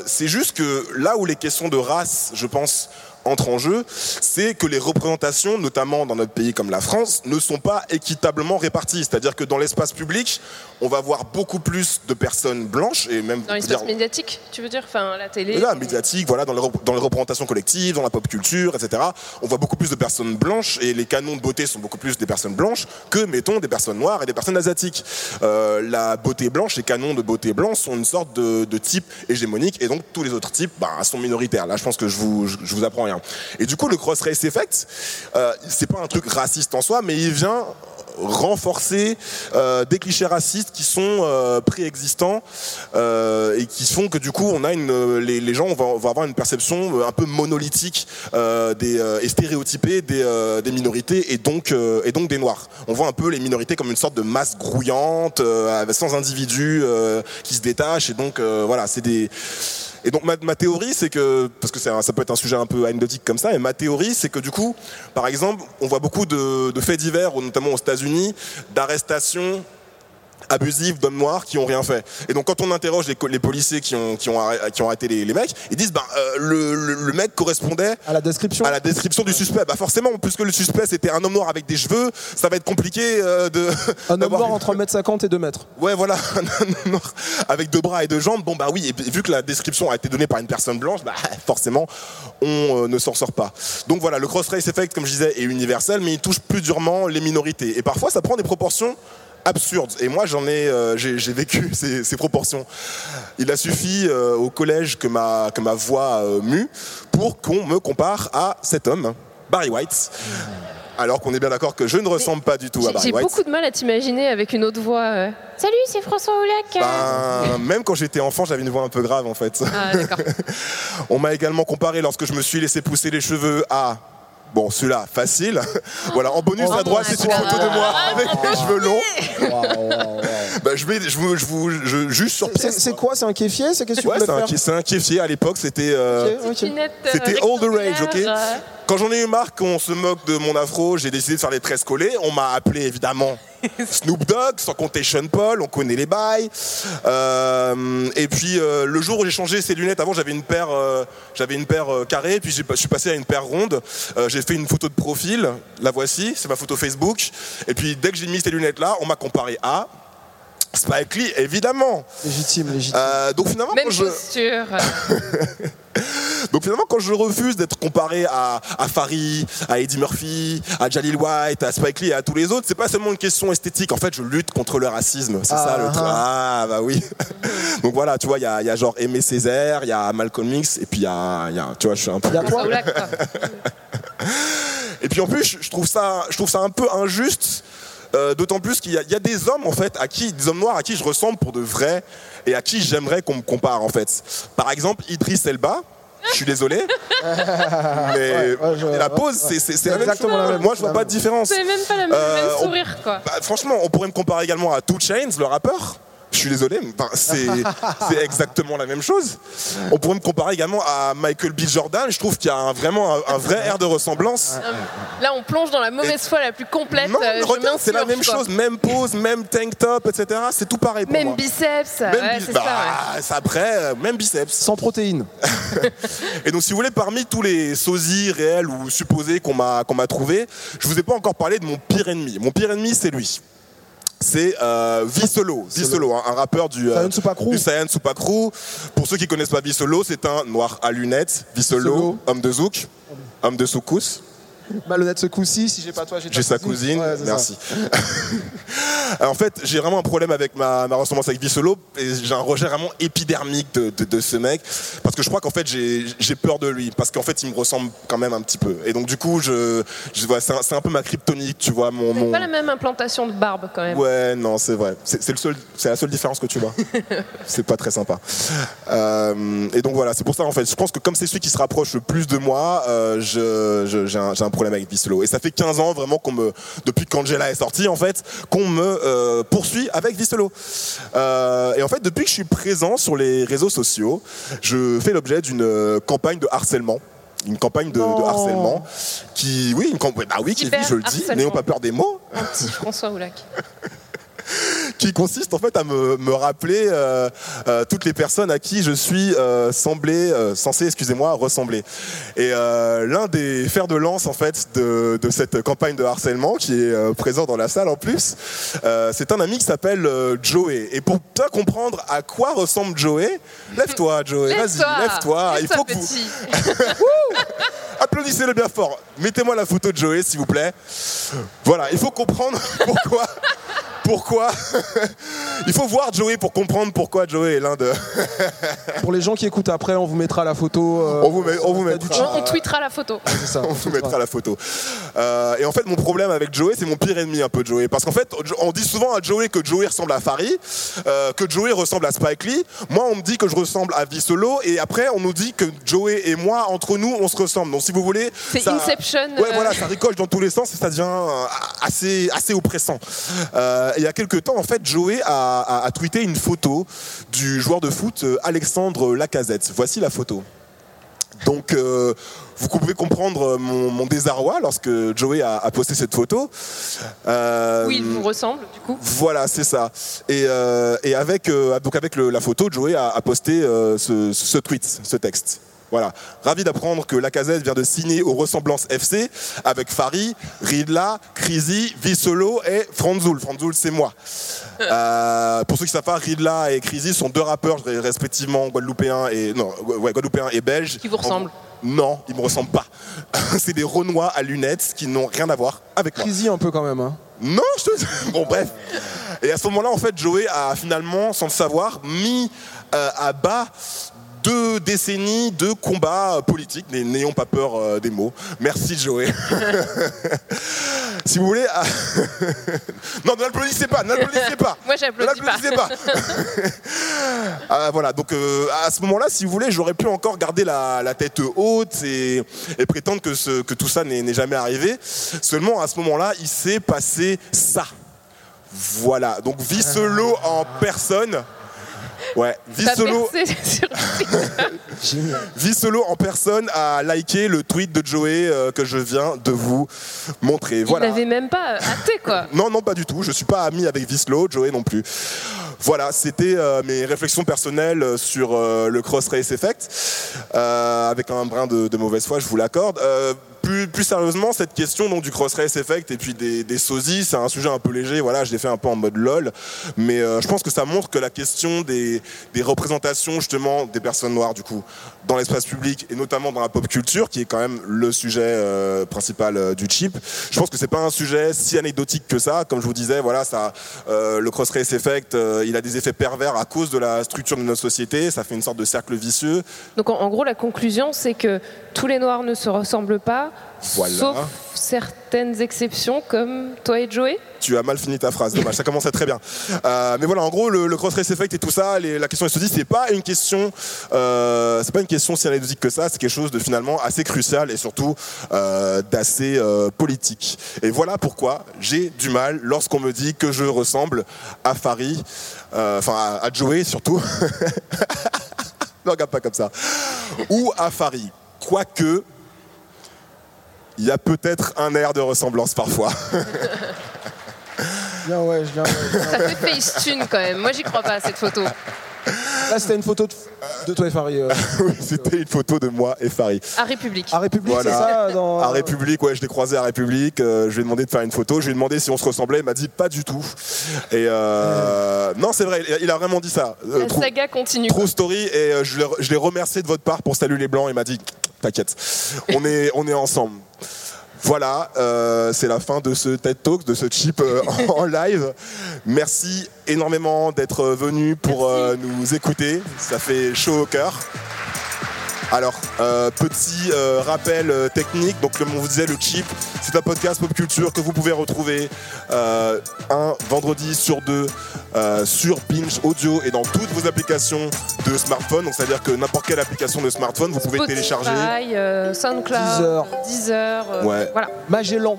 C'est juste que là où les questions de race, je pense entrent en jeu, c'est que les représentations, notamment dans notre pays comme la France, ne sont pas équitablement réparties. C'est-à-dire que dans l'espace public, on va voir beaucoup plus de personnes blanches et même Dans l'espace dire- médiatique, tu veux dire Enfin, la télé. Là, médiatique, voilà, dans les, rep- dans les représentations collectives, dans la pop culture, etc. On voit beaucoup plus de personnes blanches et les canons de beauté sont beaucoup plus des personnes blanches que, mettons, des personnes noires et des personnes asiatiques. Euh, la beauté blanche, les canons de beauté blanc sont une sorte de, de type hégémonique et donc tous les autres types bah, sont minoritaires. Là, je pense que je vous, je, je vous apprends Et du coup, le cross-race effect, euh, c'est pas un truc raciste en soi, mais il vient renforcer euh, des clichés racistes qui sont euh, préexistants euh, et qui font que du coup on a les, gens vont, avoir une perception un peu monolithique des, et stéréotypée des, minorités et donc des noirs. On voit un peu les minorités comme une sorte de masse grouillante sans individus euh, qui se détachent et donc voilà c'est des Et donc ma, théorie, c'est que, parce que ça peut être un sujet un peu anecdotique comme ça, et ma théorie, c'est que du coup, par exemple, on voit beaucoup de, de faits divers, notamment aux États-Unis, d'arrestations abusives d'hommes noirs qui ont rien fait. Et donc quand on interroge les, policiers qui ont, qui ont, arrêté, qui ont arrêté les, les mecs, ils disent ben, euh, le, le- le mec correspondait à la description, à la description du suspect. Bah forcément, puisque le suspect c'était un homme noir avec des cheveux, ça va être compliqué euh, de... Un homme noir entre 1m50 et 2 mètres. Ouais, voilà, un homme noir avec deux bras et deux jambes. Bon, bah oui, et vu que la description a été donnée par une personne blanche, bah forcément, on euh, ne s'en sort pas. Donc voilà, le cross-race effect, comme je disais, est universel, mais il touche plus durement les minorités. Et parfois, ça prend des proportions absurdes. Et moi, j'en ai, euh, j'ai j'ai vécu ces, ces proportions. Il a suffi euh, au collège que ma, que ma voix euh, mue pour qu'on me compare à cet homme, Barry White. Alors qu'on est bien d'accord que je ne ressemble pas du tout à J'ai Barry j'ai White. beaucoup de mal à t'imaginer avec une autre voix. euh. Salut, c'est François Oulac. Ben, même quand j'étais enfant, j'avais une voix un peu grave en fait. Ah, d'accord. On m'a également comparé lorsque je me suis laissé pousser les cheveux à. Bon, celui-là, facile. voilà, en bonus Oh à droite, my c'est une photo de moi Ah, avec mes cheveux longs. Ben, je, vais, je, vous, je vous je juge sur C'est c'est quoi C'est un kéfier C'est qu'est-ce que tu Ouais, c'est un, un kéfier à l'époque, c'était. euh, euh, C'était all the rage, ok. Quand j'en ai eu marre qu'on se moque de mon afro, j'ai décidé de faire les tresses collées. On m'a appelé évidemment Snoop Dogg, sans compter Sean Paul, on connaît les bails. Euh, et puis euh, le jour où j'ai changé ces lunettes, avant j'avais une paire, euh, j'avais une paire euh, carrée, puis je suis passé à une paire ronde. Euh, j'ai fait une photo de profil, la voici, c'est ma photo Facebook. Et puis dès que j'ai mis ces lunettes là, on m'a comparé à Spike Lee, évidemment. Légitime, légitime. Euh, donc finalement, Même quand je... posture. Donc finalement, quand je refuse d'être comparé à, à Farid, à Eddie Murphy, à Jalil White, à Spike Lee et à tous les autres, c'est pas seulement une question esthétique. En fait, je lutte contre le racisme. C'est ça le Ah, truc. ah. Ah, bah oui. Donc voilà, tu vois, il y a, il y a genre Aimé Césaire, il y a Malcolm X, et puis il y a, il y a- tu vois, je suis un peu. Il y a toi. Et puis en plus, je trouve ça, je trouve ça un peu injuste. Euh, D'autant plus qu'il y, a- il y a des hommes en fait à qui, des hommes noirs à qui je ressemble pour de vrai et à qui j'aimerais qu'on me compare en fait. Par exemple, Idris Elba. Je suis désolé, mais Ouais, ouais, je- la pause, ouais, c'est- la même exactement chose. la même, Moi, je vois la pas même. de différence. C'est même pas la même, Euh, même sourire, quoi. Bah, franchement, on pourrait me comparer également à Two Chains, le rappeur. Je suis désolé, c'est exactement la même chose. On pourrait me comparer également à Michael B. Jordan. Je trouve qu'il y a un- vraiment un, un vrai air de ressemblance. Là, on plonge dans la mauvaise foi la plus complète. Non, euh, regarde, c'est la même chose, même pose, même tank top, etc. C'est tout pareil pour Même moi. biceps. Même ouais, c'est bah, ça. ouais. après, euh, même biceps. Sans protéines. Et donc, si vous voulez, parmi tous les sosies réels ou supposés qu'on m'a qu'on m'a trouvé, je vous ai pas encore parlé de mon pire ennemi. Mon pire ennemi, c'est lui. C'est euh, Vissolo, Vissolo, un, un rappeur du, euh, Sayan Supakru. du Sayan Supakru. Pour ceux qui connaissent pas Vissolo, c'est un noir à lunettes, Vissolo, Vissolo. homme de zouk, homme de soukous. Malhonnête ce coup-ci, si j'ai pas toi, j'ai ta J'ai sa cousine, Ouais, c'est ça. merci. en fait, j'ai vraiment un problème avec ma, ma ressemblance avec Vissolo et j'ai un rejet vraiment épidermique de, de- de ce mec parce que je crois qu'en fait j'ai j'ai peur de lui parce qu'en fait il me ressemble quand même un petit peu et donc du coup je, je vois c'est un, c'est un peu ma kryptonite, tu vois mon, C'est mon- pas la même implantation de barbe, quand même. Ouais, non, c'est vrai. C'est c'est le seul, c'est la seule différence que tu vois. c'est pas très sympa. Euh, et donc voilà, c'est pour ça en fait. Je pense que comme c'est celui qui se rapproche le plus de moi, euh, je- je- j'ai un, j'ai un problème avec Visselo. Et ça fait 15 ans vraiment qu'on me, depuis qu'Angela est sortie en fait, qu'on me euh, poursuit avec Visselo. Euh, et en fait, depuis que je suis présent sur les réseaux sociaux, je fais l'objet d'une euh, campagne de harcèlement. Une campagne de, harcèlement qui, oui, une campagne, bah oui, qui, je le dis, n'ayons pas peur des mots Un petit François Oulac. qui consiste en fait à me, me rappeler euh, euh, toutes les personnes à qui je suis euh, semblé, censé, excusez-moi, ressembler. Et l'un des fers de lance en fait de, de cette campagne de harcèlement qui est présent dans la salle en plus, c'est un ami qui s'appelle Joey. Et pour bien comprendre à quoi ressemble Joey, lève-toi Joey, vas-y, Lève-toi. Il faut que vous petit. applaudissez-le bien fort. Mettez-moi la photo de Joey s'il vous plaît. Voilà, il faut comprendre pourquoi. Pourquoi Il faut voir Joey pour comprendre pourquoi Joey est l'un de. Pour les gens qui écoutent après, on vous mettra la photo. euh, On vous met- on vous mettra- On, on tweetera la photo. C'est ça. On vous mettra la photo. Euh, et en fait, mon problème avec Joey, c'est mon pire ennemi un peu Joey. Parce qu'en fait, on dit souvent à Joey que Joey ressemble à Farid, euh, que Joey ressemble à Spike Lee. Moi, on me dit que je ressemble à Vissolo. Et après, on nous dit que Joey et moi, entre nous, on se ressemble. Donc si vous voulez. C'est ça- Inception, Ouais, euh. voilà, ça ricoche dans tous les sens et ça devient assez, assez oppressant. Euh, il y a quelques temps, en fait, Joey a, a- a tweeté une photo du joueur de foot euh, Alexandre Lacazette. Voici la photo. Donc, euh, vous pouvez comprendre mon, mon désarroi lorsque Joey a, a posté cette photo. Euh, Oui, il vous ressemble, du coup. voilà, c'est ça. Et, euh, et avec, euh, donc avec le- la photo, Joey a, a posté euh, ce, ce tweet, ce texte. Voilà. Ravi d'apprendre que Lacazette vient de signer aux Ressemblances FC avec Fari, Ridla, Crisi, Vissolo et Franzoul. Franzoul, c'est moi. Euh, pour ceux qui savent pas, Ridla et Crisi sont deux rappeurs respectivement guadeloupéens et non, ouais, guadeloupéens et belges. Qui vous ressemblent Non, ils me ressemblent pas. c'est des Renois à lunettes qui n'ont rien à voir avec moi. Crisi un peu quand même. Hein. Non, je te Bon, bref. Et à ce moment-là, en fait, Joey a finalement, sans le savoir, mis euh, à bas deux décennies de combats politiques. N'ay- N'ayons pas peur euh, des mots. Merci, Joey. si vous voulez. ah, non, ne l'applaudissez pas, ne l'applaudissez pas. Moi, Ne j'applaudis pas. pas. Ah, voilà, donc euh, à ce moment-là, si vous voulez, j'aurais pu encore garder la, la tête haute et, et prétendre que, ce- que tout ça n'est jamais arrivé. Seulement, à ce moment-là, il s'est passé ça. Voilà, donc Visselo en personne. Ouais, sur Visselo en personne a liké le tweet de Joey euh, que je viens de vous montrer. Voilà. Il n'avait même pas hâté, quoi. Non, non, pas du tout. Je suis pas ami avec Vislo, Joey non plus. Voilà, c'était euh, mes réflexions personnelles euh, sur euh, le Cross Race Effect, euh, avec un brin de, de mauvaise foi, je vous l'accorde. Plus, sérieusement, cette question donc, du Cross Race Effect et puis des, des sosies, c'est un sujet un peu léger. Voilà, je l'ai fait un peu en mode lol, mais euh, je pense que ça montre que la question des, représentations justement des personnes noires du coup dans l'espace public et notamment dans la pop culture, qui est quand même le sujet euh, principal euh, du chip. Je pense que c'est pas un sujet si anecdotique que ça. Comme je vous disais, voilà, ça, le cross race effect, il a des effets pervers à cause de la structure de notre société. Ça fait une sorte de cercle vicieux. Donc, en gros, la conclusion, c'est que tous les Noirs ne se ressemblent pas, Voilà. sauf certaines exceptions, comme toi et Joey. Tu as mal fini ta phrase, dommage, ça commençait très bien. Euh, mais voilà, en gros, le, le cross-race effect et tout ça, les- la question se dit, c'est pas une question, euh, c'est pas une question si anecdotique que ça, c'est quelque chose de finalement assez crucial et surtout euh, d'assez politique. Et voilà pourquoi j'ai du mal lorsqu'on me dit que je ressemble à Farid, enfin à, à Joey surtout. ne regarde pas comme ça. Ou à Farid. Quoique, il y a peut-être un air de ressemblance parfois. Viens, ouais, je viens. Ça fait Facetune quand même. Moi, j'y crois pas à cette photo. Là, c'était une photo de, de toi et Farid. euh. Oui, c'était une photo de moi et Farid. À République. À République, c'est ça dans... À République, ouais, je l'ai croisé à République. euh, je lui ai demandé de faire une photo. Je lui ai demandé si on se ressemblait. Il m'a dit pas du tout. Et euh, non, c'est vrai. il- a vraiment dit ça. Euh, La true- saga continue. True story. Et je l'ai- remercié de votre part pour saluer les blancs. Il m'a dit t'inquiète, on est on est ensemble. Voilà, euh, c'est la fin de ce TED Talk, de ce chip euh, en live. Merci énormément d'être venu pour euh, nous écouter. Ça fait chaud au cœur. Alors, euh, petit euh, rappel euh, technique. Donc, comme on vous disait, le chip, c'est un podcast pop culture que vous pouvez retrouver euh, un vendredi sur deux euh, sur Binge Audio et dans toutes vos applications de smartphone. Donc, c'est-à-dire que n'importe quelle application de smartphone, vous pouvez Spotify, télécharger. euh, SoundCloud, Deezer. Deezer, euh, Ouais. voilà. Magellan,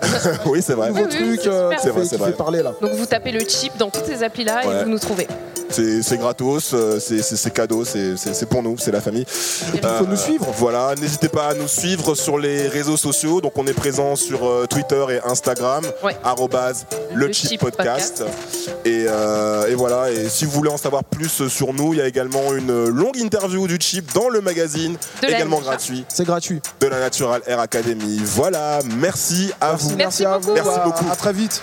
oui, c'est vrai. nouveau Oui, oui, truc c'est euh, vrai, c'est vrai. parler là. Donc vous tapez le chip dans toutes ces applis-là Ouais. et vous nous trouvez. C'est gratos, euh, c'est- cadeau, c'est pour nous, c'est la famille. Il faut nous suivre. Voilà, n'hésitez pas à nous suivre sur les réseaux sociaux. Donc on est présent sur euh, Twitter et Instagram, Ouais. arrobase le Le chip podcast. Et, euh, et voilà, et si vous voulez en savoir plus sur nous, il y a également une longue interview du chip dans le magazine, De également gratuit, C'est gratuit. de la Natural Air Academy. Voilà, merci à Merci, vous. Merci à beaucoup. vous. Merci à- beaucoup. À très vite.